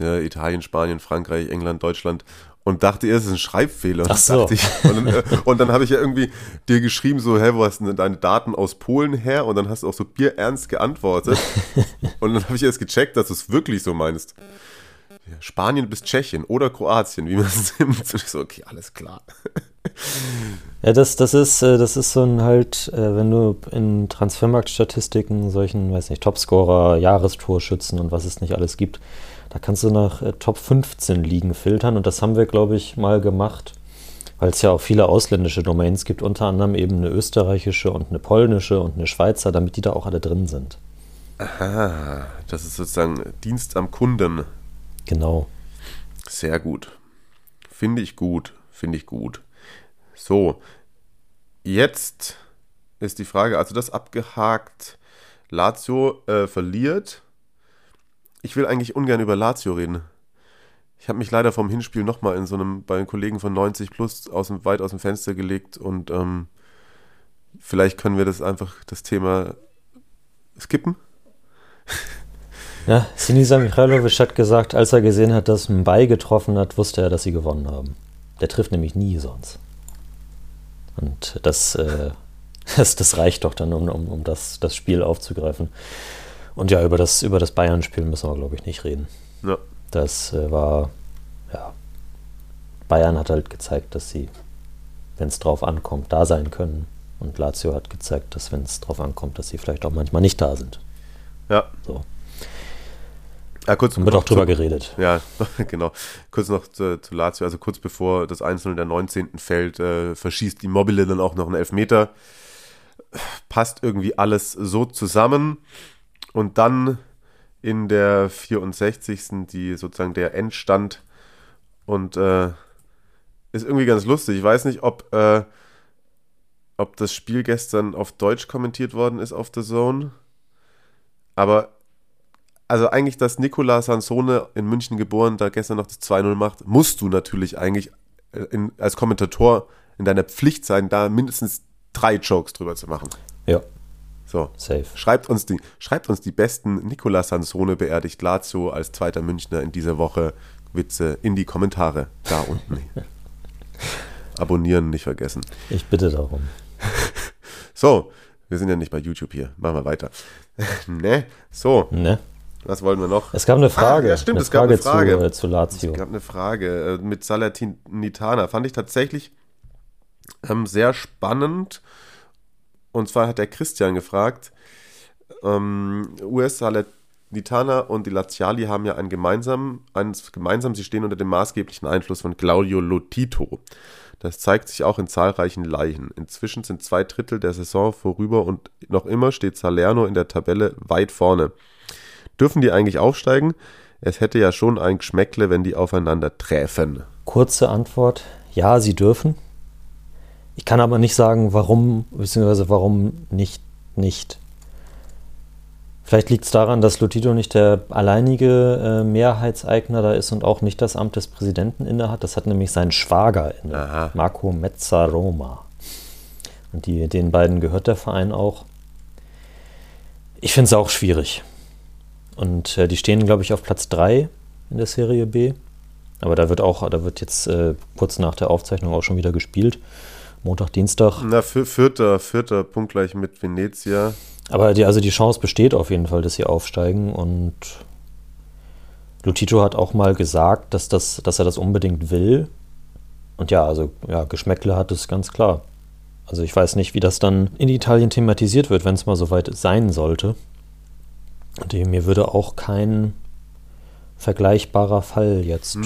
äh, Italien, Spanien, Frankreich, England, Deutschland. Und dachte erst, es ist ein Schreibfehler. Und Ach so. ich, und dann, äh, dann habe ich ja irgendwie dir geschrieben, so, hä, wo hast du denn deine Daten aus Polen her? Und dann hast du auch so bierernst geantwortet. und dann habe ich erst gecheckt, dass du es wirklich so meinst. Ja, Spanien bis Tschechien oder Kroatien, wie man es nimmt. So, okay, alles klar. Ja, das, das, ist, äh, das ist so ein halt, äh, wenn du in Transfermarktstatistiken solchen, weiß nicht, Topscorer, Jahrestorschützen und was es nicht alles gibt, da kannst du nach äh, Top 15 Ligen filtern und das haben wir, glaube ich, mal gemacht, weil es ja auch viele ausländische Domains gibt, unter anderem eben eine österreichische und eine polnische und eine Schweizer, damit die da auch alle drin sind. Ah, das ist sozusagen Dienst am Kunden. Genau. Sehr gut. Finde ich gut. Finde ich gut. So, jetzt ist die Frage, also das abgehakt. Lazio äh, verliert. Ich will eigentlich ungern über Lazio reden. Ich habe mich leider vom Hinspiel nochmal in so einem, bei den Kollegen von 90 Plus aus dem, weit aus dem Fenster gelegt und ähm, vielleicht können wir das einfach, das Thema skippen. Ja, Sinisa Michailovic hat gesagt, als er gesehen hat, dass Mbai getroffen hat, wusste er, dass sie gewonnen haben. Der trifft nämlich nie sonst. Und das, äh, das, das reicht doch dann, um, um, um das, das Spiel aufzugreifen. Und ja, über das, über das Bayern-Spiel müssen wir, glaube ich, nicht reden. Ja. Das äh, war, ja, Bayern hat halt gezeigt, dass sie, wenn es drauf ankommt, da sein können. Und Lazio hat gezeigt, dass wenn es drauf ankommt, dass sie vielleicht auch manchmal nicht da sind. Ja. So. Ja, kurz Und wird auch zu- drüber geredet. Ja, genau. Kurz noch zu, zu Lazio, also kurz bevor das Einzelne der 19. fällt, äh, verschießt Immobile dann auch noch einen Elfmeter. Passt irgendwie alles so zusammen. Und dann in der 64. die sozusagen der Endstand und äh, ist irgendwie ganz lustig. Ich weiß nicht, ob, äh, ob das Spiel gestern auf Deutsch kommentiert worden ist auf The Zone. Aber also eigentlich, dass Nicola Sansone in München geboren, da gestern noch das 2-0 macht, musst du natürlich eigentlich äh, in, als Kommentator in deiner Pflicht sein, da mindestens drei Jokes drüber zu machen. Ja, So. safe. Schreibt uns die, schreibt uns die besten Nicola Sansone beerdigt Lazio als zweiter Münchner in dieser Woche Witze in die Kommentare da unten. Abonnieren nicht vergessen. Ich bitte darum. So, wir sind ja nicht bei YouTube hier. Machen wir weiter. ne? So, Ne? Was wollen wir noch? Es gab eine Frage. Ah, ja, stimmt, eine es gab eine Frage. Zu, äh, zu Lazio. Es gab eine Frage äh, mit Salatinitana. Fand ich tatsächlich ähm, sehr spannend. Und zwar hat der Christian gefragt, ähm, US Salernitana und die Laziali haben ja einen gemeinsamen, eines gemeinsam, sie stehen unter dem maßgeblichen Einfluss von Claudio Lotito. Das zeigt sich auch in zahlreichen Leichen. Inzwischen sind zwei Drittel der Saison vorüber und noch immer steht Salerno in der Tabelle weit vorne. Dürfen die eigentlich aufsteigen? Es hätte ja schon ein Geschmäckle, wenn die aufeinander träfen. Kurze Antwort: Ja, sie dürfen. Ich kann aber nicht sagen, warum, beziehungsweise warum nicht, nicht. Vielleicht liegt es daran, dass Lotito nicht der alleinige äh, Mehrheitseigner da ist und auch nicht das Amt des Präsidenten innehat. Das hat nämlich sein Schwager inne, Aha. Marco Mezzaroma. Und die, den beiden gehört der Verein auch. Ich finde es auch schwierig. Und äh, die stehen, glaube ich, auf Platz 3 in der Serie B. Aber da wird auch, da wird jetzt äh, kurz nach der Aufzeichnung auch schon wieder gespielt. Montag, Dienstag. Na, vier- vierter, vierter Punkt gleich mit Venezia. Aber die, also die Chance besteht auf jeden Fall, dass sie aufsteigen. Und Lutito hat auch mal gesagt, dass, das, dass er das unbedingt will. Und ja, also ja, Geschmäckle hat es ganz klar. Also ich weiß nicht, wie das dann in Italien thematisiert wird, wenn es mal soweit sein sollte. Die- mir würde auch kein vergleichbarer Fall jetzt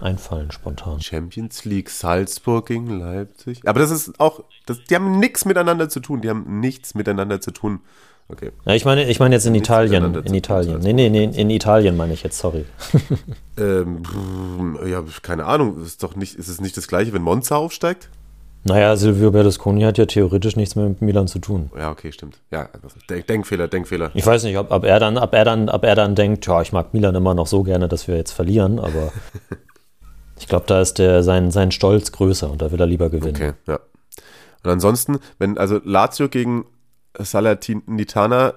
einfallen spontan. Champions League Salzburg gegen Leipzig. Aber das ist auch, das, die haben nichts miteinander zu tun. Die haben nichts miteinander zu tun. Okay. Ja, ich meine, ich meine jetzt in Nichts Italien. In Italien. Nee, nee, nee, in Italien meine ich jetzt, sorry. Ähm, ja, keine Ahnung. Ist doch nicht, ist es nicht das gleiche, wenn Monza aufsteigt? Naja, Silvio Berlusconi hat ja theoretisch nichts mehr mit Milan zu tun. Ja, okay, stimmt. Ja, Denk, Denkfehler, Denkfehler. Ich weiß nicht, ob, ob, er dann, ob, er dann, ob er dann denkt, ja, ich mag Milan immer noch so gerne, dass wir jetzt verlieren, aber ich glaube, da ist der, sein, sein Stolz größer und da will er lieber gewinnen. Okay, ja. Und ansonsten, wenn also Lazio gegen Salernitana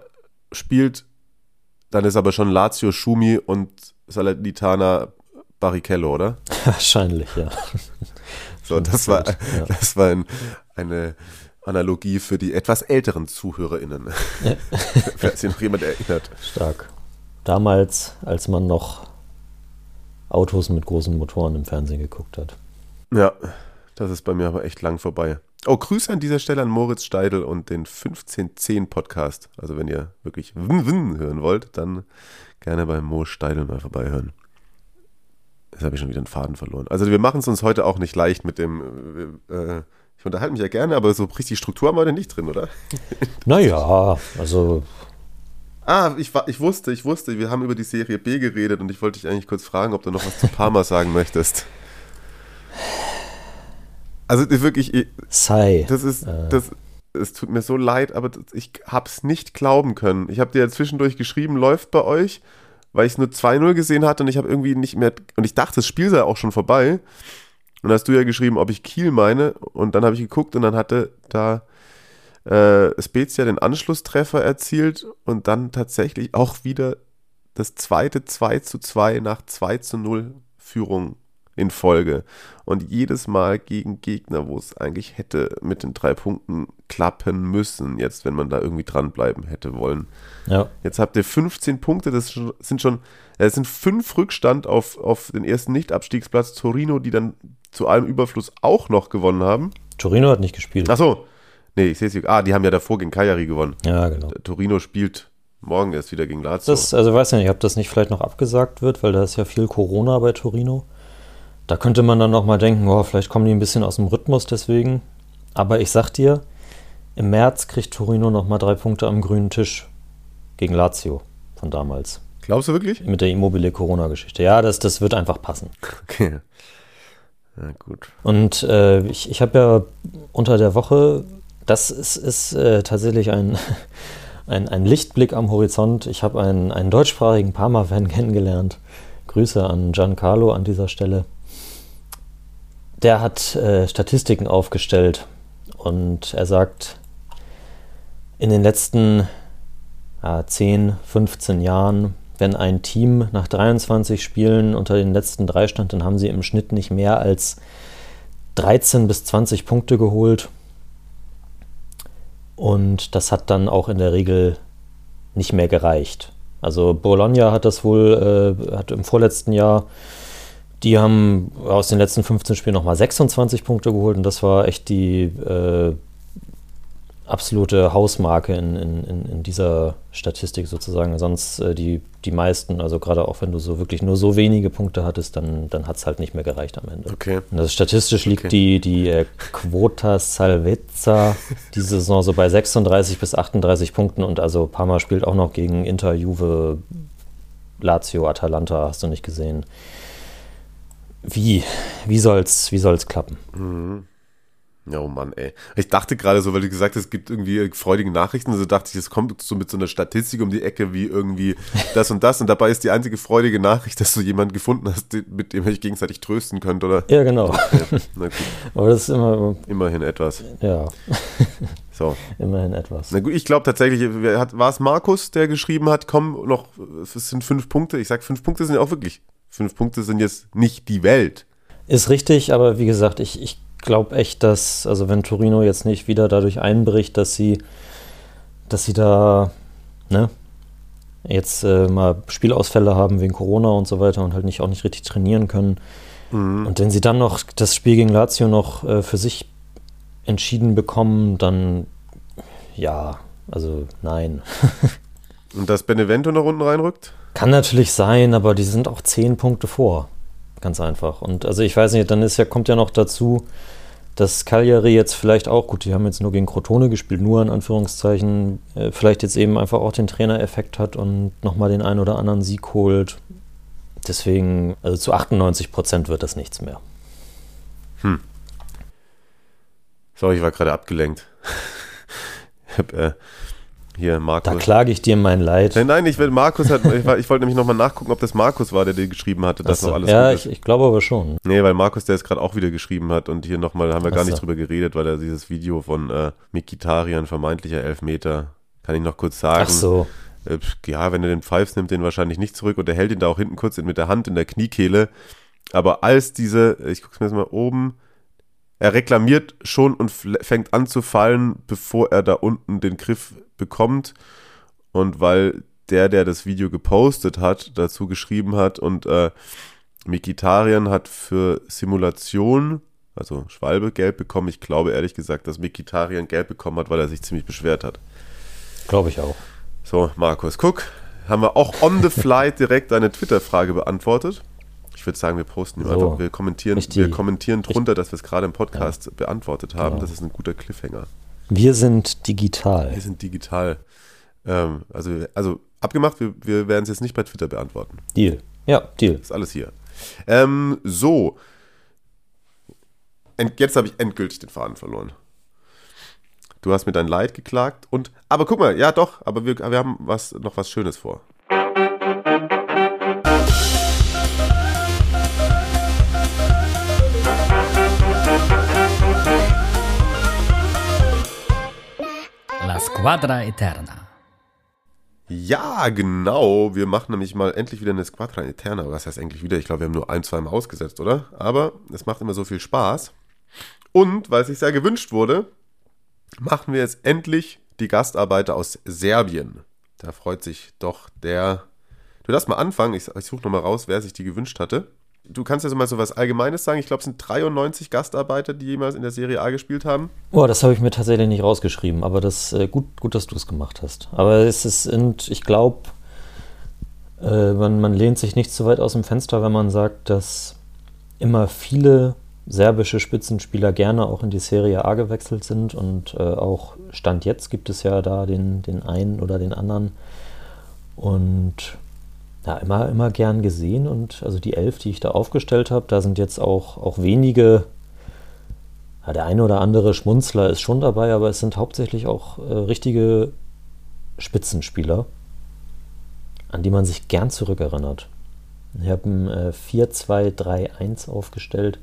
spielt, dann ist aber schon Lazio Schumi und Salernitana Barrichello, oder? Wahrscheinlich, ja. So, das war, Ja. das war ein, eine Analogie für die etwas älteren ZuhörerInnen. Wer sich noch jemand erinnert. Stark. Damals, als man noch Autos mit großen Motoren im Fernsehen geguckt hat. Ja, das ist bei mir aber echt lang vorbei. Oh, Grüße an dieser Stelle an Moritz Steidel und den 1510 Podcast. Also wenn ihr wirklich Win Win hören wollt, dann gerne bei Mo Steidel mal vorbeihören. Jetzt habe ich schon wieder einen Faden verloren. Also wir machen es uns heute auch nicht leicht mit dem, äh, ich unterhalte mich ja gerne, aber so richtig Struktur haben wir heute nicht drin, oder? Naja, also Ah, ich, ich wusste, ich wusste, wir haben über die Serie B geredet und ich wollte dich eigentlich kurz fragen, ob du noch was zu Parma sagen möchtest. Also wirklich, ich- sei. das ist, das, es tut mir so leid, aber ich hab's nicht glauben können. Ich habe dir ja zwischendurch geschrieben, läuft bei euch, weil ich es nur 2-0 gesehen hatte und ich habe irgendwie nicht mehr, und ich dachte, das Spiel sei auch schon vorbei. Und dann hast du ja geschrieben, ob ich Kiel meine und dann habe ich geguckt und dann hatte da äh, Spezia den Anschlusstreffer erzielt und dann tatsächlich auch wieder das zweite 2 zu 2 nach 2 zu 0 Führung in Folge. Und jedes Mal gegen Gegner, wo es eigentlich hätte mit den drei Punkten klappen müssen, jetzt, wenn man da irgendwie dranbleiben hätte wollen. Ja, Jetzt habt ihr 15 Punkte, das sind schon, äh, es sind fünf Rückstand auf, auf den ersten Nicht-Abstiegsplatz Torino, die dann zu allem Überfluss auch noch gewonnen haben. Torino hat nicht gespielt. Ach so, nee, ich sehe es hier. Ah, die haben ja davor gegen Cagliari gewonnen. Ja, genau. Torino spielt morgen erst wieder gegen Lazio. Das, also weiß ja nicht, ob das nicht vielleicht noch abgesagt wird, weil da ist ja viel Corona bei Torino. Da könnte man dann noch mal denken, oh, vielleicht kommen die ein bisschen aus dem Rhythmus deswegen. Aber ich sag dir, im März kriegt Torino noch mal drei Punkte am grünen Tisch gegen Lazio von damals. Glaubst du wirklich? Mit der Immobile-Corona-Geschichte. Ja, das, das wird einfach passen. Okay. Na gut. Und äh, ich, ich habe ja unter der Woche, das ist, ist äh, tatsächlich ein, ein, ein Lichtblick am Horizont. Ich habe einen, einen deutschsprachigen Parma-Fan kennengelernt. Grüße an Giancarlo an dieser Stelle. Der hat äh, Statistiken aufgestellt und er sagt, in den letzten ja, 10, 15 Jahren, wenn ein Team nach 23 Spielen unter den letzten drei stand, dann haben sie im Schnitt nicht mehr als 13 bis 20 Punkte geholt. Und das hat dann auch in der Regel nicht mehr gereicht. Also Bologna hat das wohl, äh, hat im vorletzten Jahr, die haben aus den letzten 15 Spielen nochmal 26 Punkte geholt und das war echt die äh, absolute Hausmarke in, in, in, dieser Statistik sozusagen. Sonst äh, die, die meisten, also gerade auch wenn du so wirklich nur so wenige Punkte hattest, dann, dann hat es halt nicht mehr gereicht am Ende. Okay. Und das statistisch liegt okay. die, die äh, Quota Salvezza diese Saison so bei 36 bis 38 Punkten und also Parma spielt auch noch gegen Inter, Juve, Lazio, Atalanta, hast du nicht gesehen. Wie, wie soll's, wie soll's klappen? Mhm. Ja, oh Mann, ey. Ich dachte gerade so, weil du gesagt hast, es gibt irgendwie freudige Nachrichten, also dachte ich, es kommt so mit so einer Statistik um die Ecke wie irgendwie das und das und dabei ist die einzige freudige Nachricht, dass du jemanden gefunden hast, mit dem ihr euch gegenseitig trösten könnt, oder? Ja, genau. Okay. Aber das ist immer... Immerhin etwas. Ja. So. Immerhin etwas. Na gut, ich glaube tatsächlich, war es Markus, der geschrieben hat, komm, noch, es sind fünf Punkte. Ich sag, fünf Punkte sind ja auch wirklich, fünf Punkte sind jetzt nicht die Welt. Ist richtig, aber wie gesagt, ich, ich glaube echt, dass, also wenn Torino jetzt nicht wieder dadurch einbricht, dass sie, dass sie da, ne, jetzt äh, mal Spielausfälle haben wegen Corona und so weiter und halt nicht auch nicht richtig trainieren können. Mhm. Und wenn sie dann noch das Spiel gegen Lazio noch äh, für sich entschieden bekommen, dann ja, also nein. und dass Benevento nach unten reinrückt? Kann natürlich sein, aber die sind auch zehn Punkte vor. Ganz einfach. Und also ich weiß nicht, dann ist ja, kommt ja noch dazu, dass Cagliari jetzt vielleicht auch, gut, die haben jetzt nur gegen Crotone gespielt, nur in Anführungszeichen, äh, vielleicht jetzt eben einfach auch den Trainereffekt hat und nochmal den einen oder anderen Sieg holt. Deswegen, also zu 98 Prozent wird das nichts mehr. Hm. Sorry, ich war gerade abgelenkt. ich habe äh, hier, Markus. Da klage ich dir mein Leid. Nein, nein, ich will, Markus hat, ich, ich wollte nämlich nochmal nachgucken, ob das Markus war, der dir geschrieben hatte, dass so. noch alles Ja, ich, ich, glaube aber schon. Nee, weil Markus, der es gerade auch wieder geschrieben hat und hier nochmal, haben wir Ach gar nicht drüber geredet, weil er dieses Video von äh, Mikitarian, vermeintlicher Elfmeter, kann ich noch kurz sagen. Ach so. Äh, ja, wenn er den pfeift, nimmt den wahrscheinlich nicht zurück und er hält ihn da auch hinten kurz mit der Hand in der Kniekehle. Aber als diese, ich guck's mir jetzt mal oben, er reklamiert schon und fängt an zu fallen, bevor er da unten den Griff bekommt. Und weil der, der das Video gepostet hat, dazu geschrieben hat und äh, Mikitarian hat für Simulation, also Schwalbe, gelb bekommen. Ich glaube ehrlich gesagt, dass Mikitarian gelb bekommen hat, weil er sich ziemlich beschwert hat. Glaube ich auch. So, Markus, guck, haben wir auch on the fly direkt deine Twitter-Frage beantwortet. Ich würde sagen, wir posten so, einfach, wir kommentieren, wir kommentieren drunter, dass wir es gerade im Podcast ja. beantwortet haben. Genau. Das ist ein guter Cliffhanger. Wir sind digital. Wir sind digital. Ähm, also, also abgemacht, wir, wir werden es jetzt nicht bei Twitter beantworten. Deal. Ja, Deal. Ist alles hier. Ähm, so. Ent, jetzt habe ich endgültig den Faden verloren. Du hast mir dein Leid geklagt und. Aber guck mal, ja doch, aber wir, wir haben was, noch was Schönes vor. Squadra Eterna. Ja, genau. Wir machen nämlich mal endlich wieder eine Squadra Eterna. Was heißt eigentlich wieder? Ich glaube, wir haben nur ein, zwei Mal ausgesetzt, oder? Aber es macht immer so viel Spaß. Und, weil es sich sehr gewünscht wurde, machen wir jetzt endlich die Gastarbeiter aus Serbien. Da freut sich doch der. Du darfst mal anfangen. Ich, ich suche nochmal raus, wer sich die gewünscht hatte. Du kannst ja so mal so was Allgemeines sagen. Ich glaube, es sind 93 Gastarbeiter, die jemals in der Serie A gespielt haben. Oh, das habe ich mir tatsächlich nicht rausgeschrieben, aber das äh, gut, gut, dass du es gemacht hast. Aber es ist, ich glaube, äh, man, man lehnt sich nicht zu weit aus dem Fenster, wenn man sagt, dass immer viele serbische Spitzenspieler gerne auch in die Serie A gewechselt sind und äh, auch Stand jetzt gibt es ja da den, den einen oder den anderen. Und ja, immer, immer gern gesehen und also die elf, die ich da aufgestellt habe, da sind jetzt auch, auch wenige, ja, der eine oder andere Schmunzler ist schon dabei, aber es sind hauptsächlich auch äh, richtige Spitzenspieler, an die man sich gern zurückerinnert. Ich habe ein äh, 4-2-3-1 aufgestellt.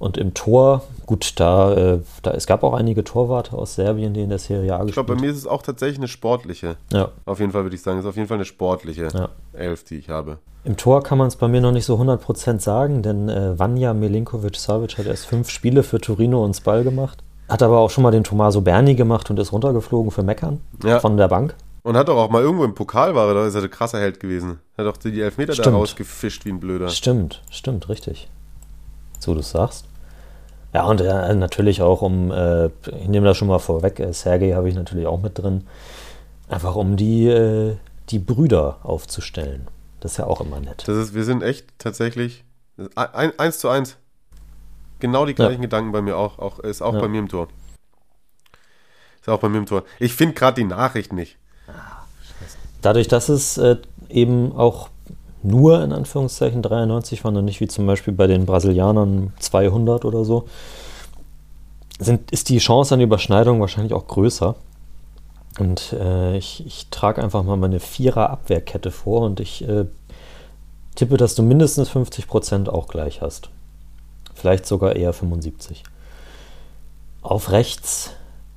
Und im Tor, gut, da, äh, da es gab auch einige Torwarte aus Serbien, die in der Serie A Ich glaube, bei gespielt mir ist es auch tatsächlich eine sportliche. Ja, Auf jeden Fall würde ich sagen, es ist auf jeden Fall eine sportliche Ja. Elf, die ich habe. Im Tor kann man es bei mir noch nicht so 100% sagen, denn äh, Vanja Milinkovic-Savic hat erst fünf Spiele für Torino und Spal gemacht. Hat aber auch schon mal den Tommaso Berni gemacht und ist runtergeflogen für Meckern Ja. von der Bank. Und hat doch auch mal irgendwo im Pokal war, da ist er ein krasser Held gewesen. Hat doch die Elfmeter da Stimmt. rausgefischt wie ein Blöder. Stimmt, stimmt, richtig. So du sagst. Ja, und äh, natürlich auch um, äh, ich nehme das schon mal vorweg, äh, Sergei habe ich natürlich auch mit drin, einfach um die, äh, die Brüder aufzustellen. Das ist ja auch immer nett. Das ist, wir sind echt tatsächlich ein, eins zu eins. Genau die gleichen Gedanken bei mir auch. auch ist auch Ja. bei mir im Tor. Ist auch bei mir im Tor. Ich finde gerade die Nachricht nicht. Dadurch, dass es äh, eben auch nur in Anführungszeichen 93 waren und nicht wie zum Beispiel bei den Brasilianern 200 oder so, sind, ist die Chance an Überschneidung wahrscheinlich auch größer. Und äh, ich, ich trage einfach mal meine Vierer-Abwehrkette vor und ich äh, tippe, dass du mindestens 50% auch gleich hast. Vielleicht sogar eher 75. Auf rechts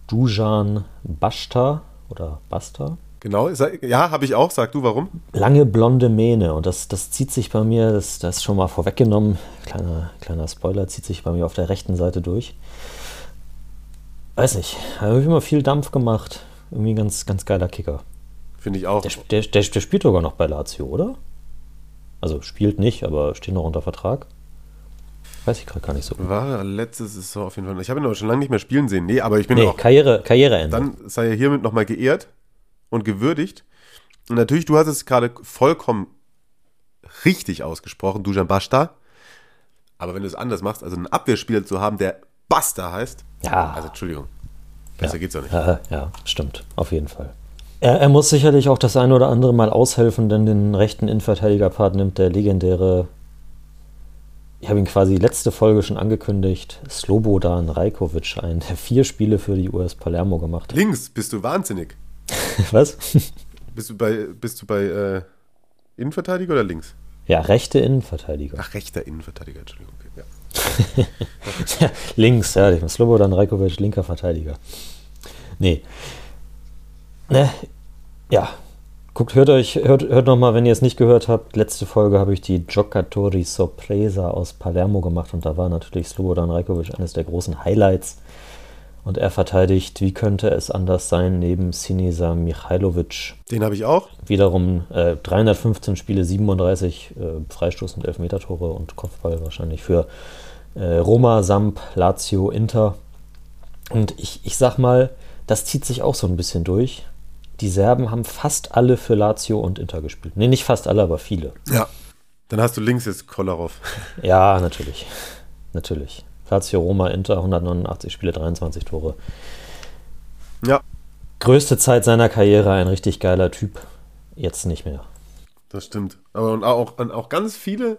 Dujan Basta oder Basta. Genau. ist Ja, habe ich auch. Sag du warum? Lange blonde Mähne und das, das zieht sich bei mir, das, das ist schon mal vorweggenommen, kleiner, kleiner Spoiler, zieht sich bei mir auf der rechten Seite durch. Weiß nicht, habe ich immer viel Dampf gemacht. Irgendwie ein ganz, ganz geiler Kicker. Finde ich auch. Der, der, der, der spielt sogar noch bei Lazio, oder? Also spielt nicht, aber steht noch unter Vertrag. Weiß ich gerade gar nicht so. War er letzte Saison auf jeden Fall. Ich habe ihn aber schon lange nicht mehr spielen sehen. Nee, aber ich bin Nee, auch. Karriere, Karriereende. Dann sei er hiermit nochmal geehrt und gewürdigt. Und natürlich, du hast es gerade vollkommen richtig ausgesprochen, Dujan Basta. Aber wenn du es anders machst, also einen Abwehrspieler zu haben, der Basta heißt, ja, also Entschuldigung, besser ja. geht's auch nicht. Ja, ja, stimmt, auf jeden Fall. Er, er muss sicherlich auch das eine oder andere Mal aushelfen, denn den rechten Innenverteidigerpart nimmt der legendäre, ich habe ihn quasi letzte Folge schon angekündigt, Slobodan Rajkovic ein, der vier Spiele für die US Palermo gemacht hat. Links, bist du wahnsinnig. Was? Bist du bei, bist du bei äh, Innenverteidiger oder links? Ja, rechte Innenverteidiger. Ach, rechter Innenverteidiger, Entschuldigung. Okay, ja. Ja, links, ja, Slobodan Rajkovic, linker Verteidiger. Nee. Ne, ja. Guckt, hört euch, hört, hört nochmal, wenn ihr es nicht gehört habt. Letzte Folge habe ich die Giocatori Sorpresa aus Palermo gemacht und da war natürlich Slobodan Rajkovic eines der großen Highlights. Und er verteidigt, wie könnte es anders sein, neben Sinisa Mihailovic. Den habe ich auch. Wiederum äh, 315 Spiele, 37 äh, Freistoß- und Elfmetertore und Kopfball wahrscheinlich für äh, Roma, Samp, Lazio, Inter. Und ich, ich sag mal, das zieht sich auch so ein bisschen durch. Die Serben haben fast alle für Lazio und Inter gespielt. Nee, nicht fast alle, aber viele. Ja. Dann hast du links jetzt Kolarov. Ja, natürlich. Natürlich. Lazio, Roma, Inter, 189 Spiele, 23 Tore. Ja, Größte Zeit seiner Karriere, ein richtig geiler Typ. Jetzt nicht mehr. das stimmt. Aber und auch, und auch ganz viele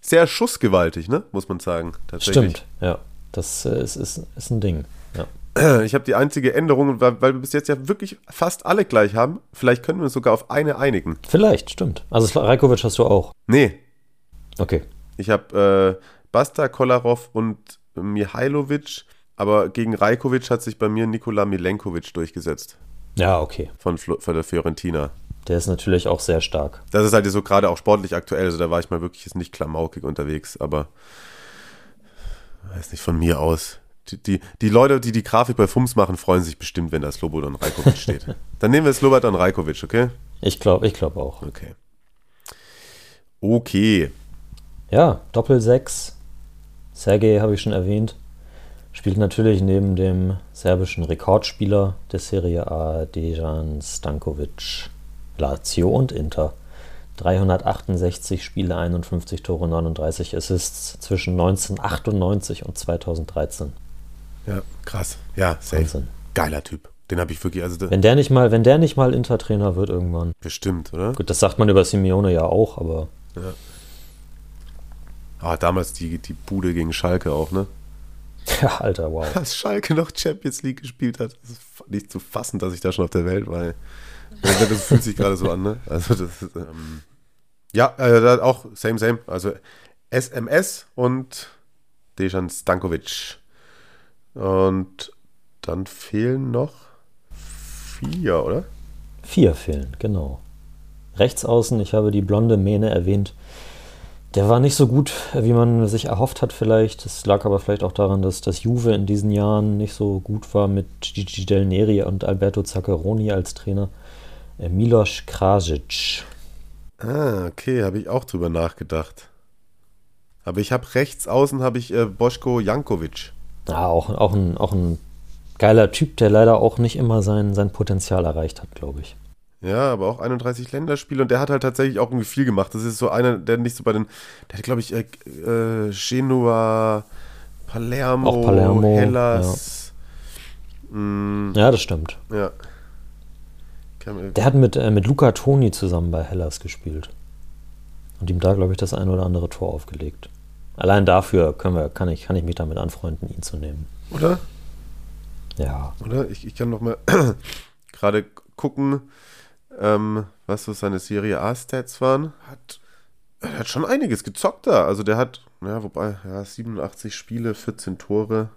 sehr schussgewaltig, ne? Muss man sagen. Stimmt, ja. Das äh, ist, ist, ist ein Ding. Ja. Ich habe die einzige Änderung, weil, weil wir bis jetzt ja wirklich fast alle gleich haben. Vielleicht können wir uns sogar auf eine einigen. Vielleicht, stimmt. Also Rajkovic hast du auch. Nee, Okay. ich habe äh, Basta, Kolarov und Mihailovic. Aber gegen Rajkovic hat sich bei mir Nikola Milenkovic durchgesetzt. Ja, okay. Von, Flo- von der Fiorentina. Der ist natürlich auch sehr stark. Das ist halt so gerade auch sportlich aktuell. Also da war ich mal wirklich jetzt nicht klamaukig unterwegs. Aber weiß nicht von mir aus. Die, die, die Leute, die die Grafik bei FUMS machen, freuen sich bestimmt, wenn da Slobodan Rajkovic steht. Dann nehmen wir Slobodan Rajkovic, okay? Ich glaube ich glaub auch. Okay. Okay. Ja, Doppel 6. Sergej habe ich schon erwähnt. Spielt natürlich neben dem serbischen Rekordspieler der Serie A, Dejan Stankovic, Lazio und Inter. 368 Spiele, 51 Tore, 39 Assists zwischen 1998 und 2013. Ja, krass. Ja, safe. Wahnsinn. Geiler Typ. Den habe ich wirklich, also Wenn der nicht mal, wenn der nicht mal Inter-Trainer wird irgendwann. bestimmt, oder? Gut, das sagt man über Simeone ja auch, aber Ah, damals die, die Bude gegen Schalke auch, ne? ja, Alter, wow. Als Schalke noch Champions League gespielt hat. Das ist nicht zu fassen, dass ich da schon auf der Welt war. Das fühlt sich gerade so an, ne? Also das ist, ähm, ja, äh, auch same, same. Also SMS und Dejan Stankovic. Und dann fehlen noch vier, oder? Vier fehlen, genau. Rechts außen, ich habe die blonde Mähne erwähnt. Der war nicht so gut, wie man sich erhofft hat vielleicht. Das lag aber vielleicht auch daran, dass das Juve in diesen Jahren nicht so gut war mit Gigi Del Neri und Alberto Zaccheroni als Trainer. Äh, Milos Krasic. Ah, okay, habe ich auch drüber nachgedacht. Aber ich habe rechts außen habe ich äh, Boschko Jankovic. Ja, auch, auch, ein, auch ein geiler Typ, der leider auch nicht immer sein, sein Potenzial erreicht hat, glaube ich. Ja, aber auch 31 Länderspiele und der hat halt tatsächlich auch irgendwie viel gemacht. Das ist so einer, der nicht so bei den, der hat glaube ich äh, äh, Genua, Palermo, Auch Palermo, Hellas. Ja. Mm, ja, das stimmt. ja. Der hat mit, äh, mit Luca Toni zusammen bei Hellas gespielt. Und ihm da, glaube ich, das ein oder andere Tor aufgelegt. Allein dafür können wir, kann, ich, kann ich mich damit anfreunden, ihn zu nehmen. Oder? Ja. Oder? Ich, ich kann noch mal gerade gucken, ähm, was so seine Serie A-Stats waren. Hat, er hat schon einiges gezockt da. Also der hat, ja, wobei, ja, 87 Spiele, 14 Tore.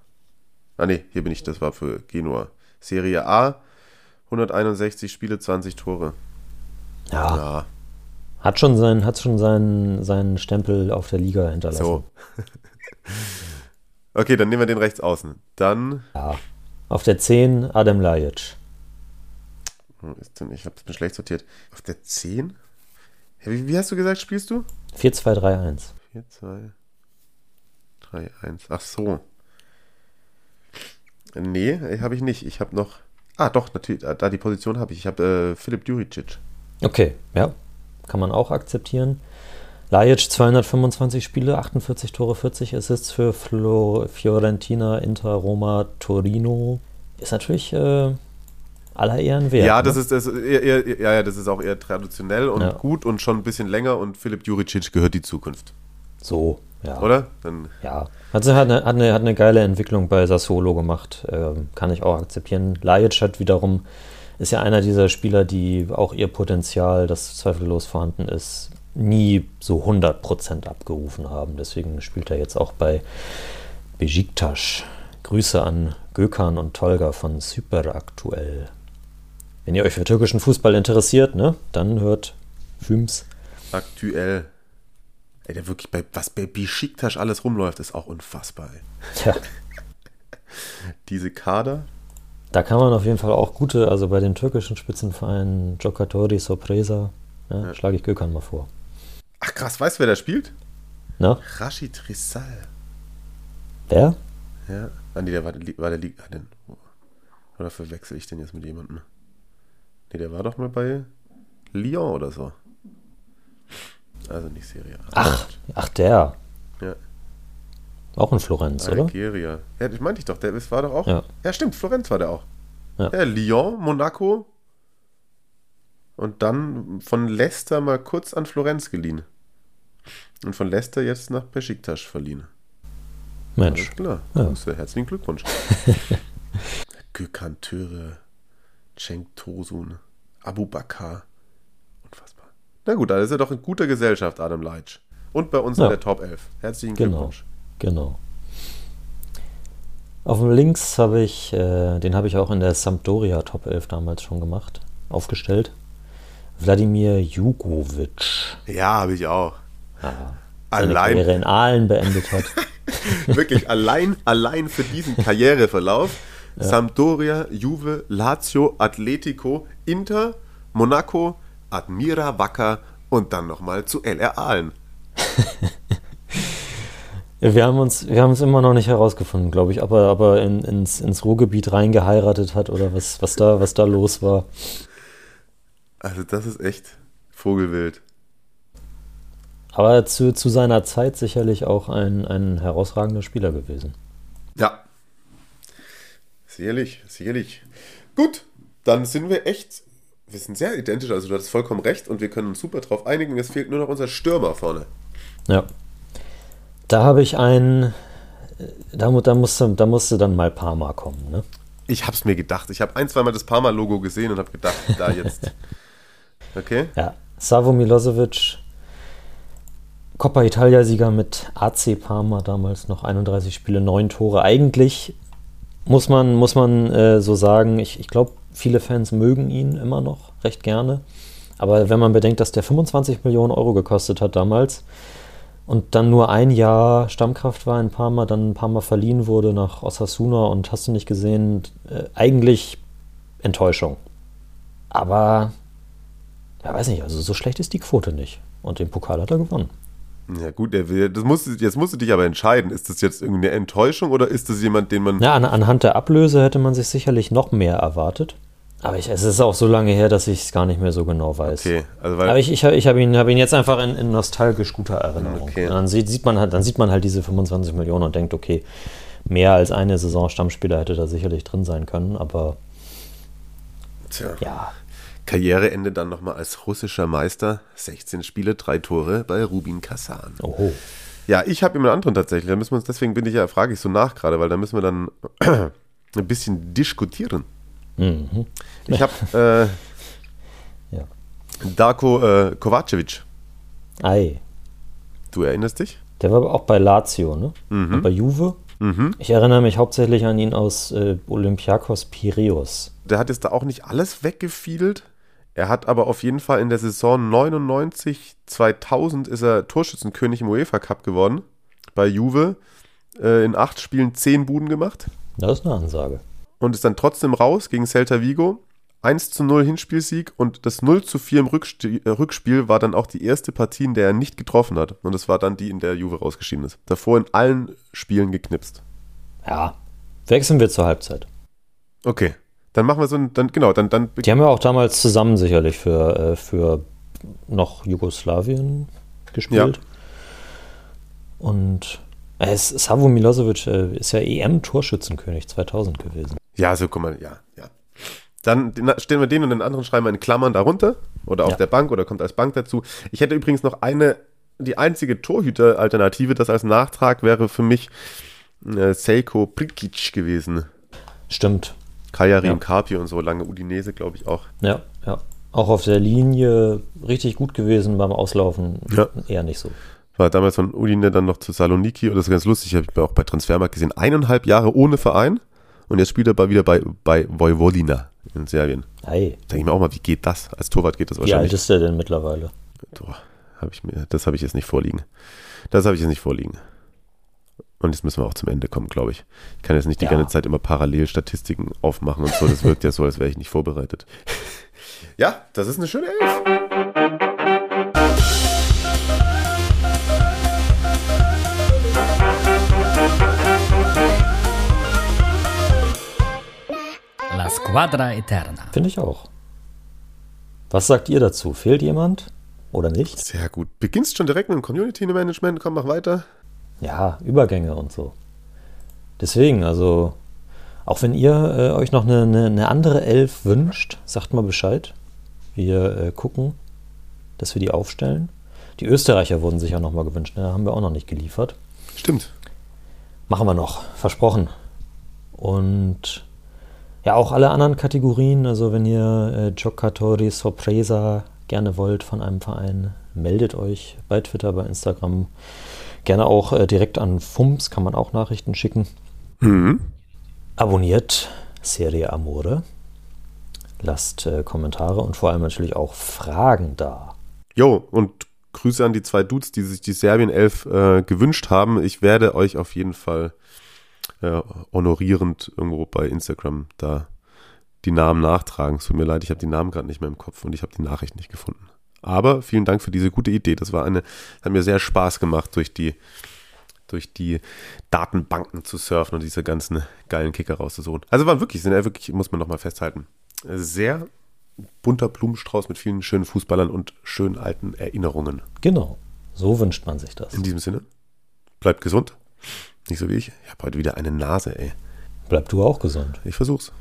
Ah, nee, hier bin ich, das war für Genua. Serie A, 161 Spiele, 20 Tore. Ja. Ja, Hat schon, sein, hat schon seinen, seinen Stempel auf der Liga hinterlassen. so. okay, dann nehmen wir den rechts außen. Dann, Ja. Auf der 10 Adam Lajic. Hm, ist denn, ich habe es mir schlecht sortiert. Auf der 10? Ja, wie, wie hast du gesagt, spielst du? 4-2-3-1. 4, 2, 3, 1. Ach so. Nee, habe ich nicht. Ich habe noch. Ah, doch, natürlich. Da die Position habe ich. Ich habe äh, Philipp Djuricic. Okay, ja. Kann man auch akzeptieren. Lajic 225 Spiele, 48 Tore, 40 Assists für Flo, Fiorentina, Inter, Roma, Torino. Ist natürlich äh, aller Ehren wert. Ja, ne? das ist, das ist eher, eher, ja, ja, das ist auch eher traditionell und Ja. gut und schon ein bisschen länger. Und Philipp Djuricic gehört die Zukunft. So, ja. Oder? Dann, Ja. Hat, sie- hat, eine, hat, eine, hat eine geile Entwicklung bei Sassuolo gemacht. Ähm, kann ich auch akzeptieren. Lajic hat wiederum, ist ja einer dieser Spieler, die auch ihr Potenzial, das zweifellos vorhanden ist, nie so 100% abgerufen haben. Deswegen spielt er jetzt auch bei Besiktas. Grüße an Gökhan und Tolga von Super aktuell. Wenn ihr euch für türkischen Fußball interessiert, ne, dann hört Füms. aktuell. Ey, der wirklich bei, was bei Besiktas alles rumläuft, ist auch unfassbar. Ey. Tja. Diese Kader. Da kann man auf jeden Fall auch gute, also bei den türkischen Spitzenvereinen, Giocatori, Sorpresa, ja, schlage ich Gökhan mal vor. Ach krass, weißt du, wer da spielt? Na, Rashid Rissal. wer? Ja. Ah, nee, der war, war der Liga. Den, oder verwechsel ich den jetzt mit jemandem? Nee, der war doch mal bei Lyon oder so. Also nicht Serie A. Ach, ach der. Ja. Auch in Florenz, oder? Algeria. Ja, das meinte ich doch. Der war doch auch. Ja. Ja, stimmt. Florenz war der auch. Ja. Ja. Lyon, Monaco. Und dann von Leicester mal kurz an Florenz geliehen. Und von Leicester jetzt nach Besiktas verliehen. Mensch. Alles klar. Ja. Herzlichen Glückwunsch. Gökhan Töre, Cenk Tosun, Abu Bakr. Unfassbar. Na gut, da ist er doch in guter Gesellschaft, Adam Leitsch. Und bei uns Ja. in der Top 11. Herzlichen Genau. Glückwunsch. Genau. Auf dem Links habe ich, äh, den habe ich auch in der Sampdoria Top 11 damals schon gemacht, aufgestellt. Wladimir Jugovic. Ja, habe ich auch. Seine Allein, Karriere in Aalen beendet hat. wirklich allein, allein für diesen Karriereverlauf. Sampdoria, Juve, Lazio, Atletico, Inter, Monaco, Admira Wacker und dann nochmal zu LR Aalen. Wir haben uns, wir haben es immer noch nicht herausgefunden, glaube ich, ob er, ob er in, ins, ins Ruhrgebiet reingeheiratet hat oder was, was, da, was da los war. Also das ist echt Vogelwild. Aber zu, zu seiner Zeit sicherlich auch ein, ein herausragender Spieler gewesen. Ja. Sicherlich, sicherlich. Gut, dann sind wir echt, wir sind sehr identisch, also du hattest vollkommen recht und wir können uns super drauf einigen. Es fehlt nur noch unser Stürmer vorne. Ja. Da habe ich einen, da, da, musste, da musste dann mal Parma kommen. Ne? Ich hab's mir gedacht. Ich habe ein, zweimal das Parma-Logo gesehen und habe gedacht, da jetzt. Okay? Ja, Savo Milosevic, Coppa Italia-Sieger mit AC Parma damals noch 31 Spiele, 9 Tore. Eigentlich muss man, muss man äh, so sagen, ich, ich glaube, viele Fans mögen ihn immer noch recht gerne. Aber wenn man bedenkt, dass der 25 Millionen Euro gekostet hat damals und dann nur ein Jahr Stammkraft war in Parma, dann ein paar Mal verliehen wurde nach Osasuna und hast du nicht gesehen, äh, eigentlich Enttäuschung. Aber, ja, weiß nicht, also so schlecht ist die Quote nicht. Und den Pokal hat er gewonnen. Ja gut, das musst, jetzt musst du dich aber entscheiden. Ist das jetzt irgendeine Enttäuschung oder ist das jemand, den man... Ja, an, anhand der Ablöse hätte man sich sicherlich noch mehr erwartet. Aber ich, es ist auch so lange her, dass ich es gar nicht mehr so genau weiß. Okay, also weil... Aber ich, ich, ich habe ihn, hab ihn jetzt einfach in, in nostalgisch guter Erinnerung. Okay. Dann, sieht, sieht man halt, dann sieht man halt diese 25 Millionen und denkt, okay, mehr als eine Saison Stammspieler hätte da sicherlich drin sein können. Aber Tja. ja, Karriereende dann nochmal als russischer Meister. 16 Spiele, drei Tore bei Rubin Kasan. oho. Ja, ich habe einen anderen tatsächlich. Da müssen wir uns, deswegen bin ich ja, frage ich so nach gerade, weil da müssen wir dann ein bisschen diskutieren. Mhm. Ich habe äh, Ja. Darko äh, Kovacevic. Ei. Du erinnerst dich? Der war aber auch bei Lazio, ne? Und bei Juve. Ich erinnere mich hauptsächlich an ihn aus äh, Olympiakos Piräus. Der hat jetzt da auch nicht alles weggefiedelt. Er hat aber auf jeden Fall in der Saison 99, 2000 ist er Torschützenkönig im UEFA Cup geworden. Bei Juve. Äh, in acht Spielen zehn Buden gemacht. Das ist eine Ansage. und ist dann trotzdem raus gegen Celta Vigo. 1 zu 0 Hinspielsieg und das 0 zu 4 im Rücksti- äh, Rückspiel war dann auch die erste Partie, in der er nicht getroffen hat. Und das war dann die, in der Juve rausgeschieden ist. Davor in allen Spielen geknipst. Ja. Wechseln wir zur Halbzeit. Okay, dann machen wir so ein, dann, genau, dann, dann, Die haben ja auch damals zusammen sicherlich für, äh, für noch Jugoslawien gespielt. Und äh, Savo Milosevic äh, ist ja EM-Torschützenkönig 2000 gewesen. ja, so guck mal, ja, ja. Dann stellen wir den und den anderen schreiben wir in Klammern darunter oder auf Ja. der Bank oder kommt als Bank dazu. Ich hätte übrigens noch eine, die einzige Torhüter-Alternative, das als Nachtrag wäre für mich äh, Seiko Prikic gewesen. Stimmt. Kajarin Ja. Carpi und so, lange Udinese, glaube ich auch. Ja, ja. Auch auf der Linie richtig gut gewesen, beim Auslaufen Ja. eher nicht so. War damals von Udine dann noch zu Saloniki und das ist ganz lustig, habe ich auch bei Transfermarkt gesehen. Eineinhalb Jahre ohne Verein und jetzt spielt er bei- wieder bei, bei Vojvodina in Serbien. Hey, Denke ich mir auch mal, wie geht das? Als Torwart geht das wie alt wahrscheinlich. ist der denn mittlerweile? Boah, hab ich mir, das habe ich jetzt nicht vorliegen. Das habe ich jetzt nicht vorliegen. Und jetzt müssen wir auch zum Ende kommen, glaube ich. Ich kann jetzt nicht die Ja. ganze Zeit immer parallel Statistiken aufmachen und so. Das wirkt ja so, als wäre ich nicht vorbereitet. Ja, das ist eine schöne Elf. La Squadra Eterna. Finde ich auch. Was sagt ihr dazu? Fehlt jemand oder nicht? Sehr gut. Beginnst schon direkt mit dem Community Management. Komm, mach weiter. Ja, Übergänge und so. Deswegen, also, auch wenn ihr äh, euch noch eine, eine, eine andere Elf wünscht, sagt mal Bescheid. Wir äh, gucken, dass wir die aufstellen. Die Österreicher wurden sich ja nochmal gewünscht, ne? haben wir auch noch nicht geliefert. Stimmt. Machen wir noch, versprochen. Und ja, auch alle anderen Kategorien, also wenn ihr äh, Giocatori Sorpresa gerne wollt von einem Verein, meldet euch bei Twitter, bei Instagram. Gerne auch äh, direkt an FUMS, kann man auch Nachrichten schicken. Mhm. Abonniert Serie Amore. Lasst äh, Kommentare und vor allem natürlich auch Fragen da. Jo, und Grüße an die zwei Dudes, die sich die Serbien 11 äh, gewünscht haben. Ich werde euch auf jeden Fall äh, honorierend irgendwo bei Instagram da die Namen nachtragen. Es tut mir leid, ich habe die Namen gerade nicht mehr im Kopf und ich habe die Nachricht nicht gefunden. Aber vielen Dank für diese gute Idee. Das war eine, hat mir sehr Spaß gemacht, durch die, durch die Datenbanken zu surfen und diese ganzen geilen Kicker rauszusuchen. Also waren wirklich, sind ja wirklich, muss man nochmal festhalten, sehr bunter Blumenstrauß mit vielen schönen Fußballern und schönen alten Erinnerungen. Genau, so wünscht man sich das. In diesem Sinne, bleibt gesund. Nicht so wie ich. Ich habe heute wieder eine Nase, ey. Bleib du auch gesund. Ich versuch's.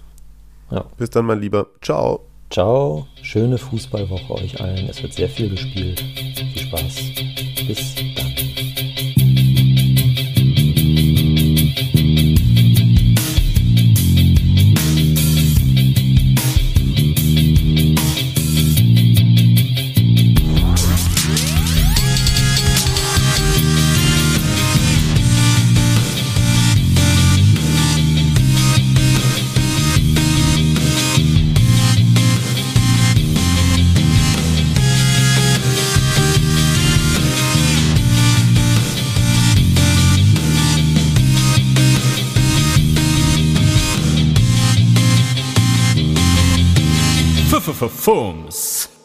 Ja. Bis dann, mein Lieber. Ciao. Ciao, schöne Fußballwoche euch allen. Es wird sehr viel gespielt. Viel Spaß. Bis Fums.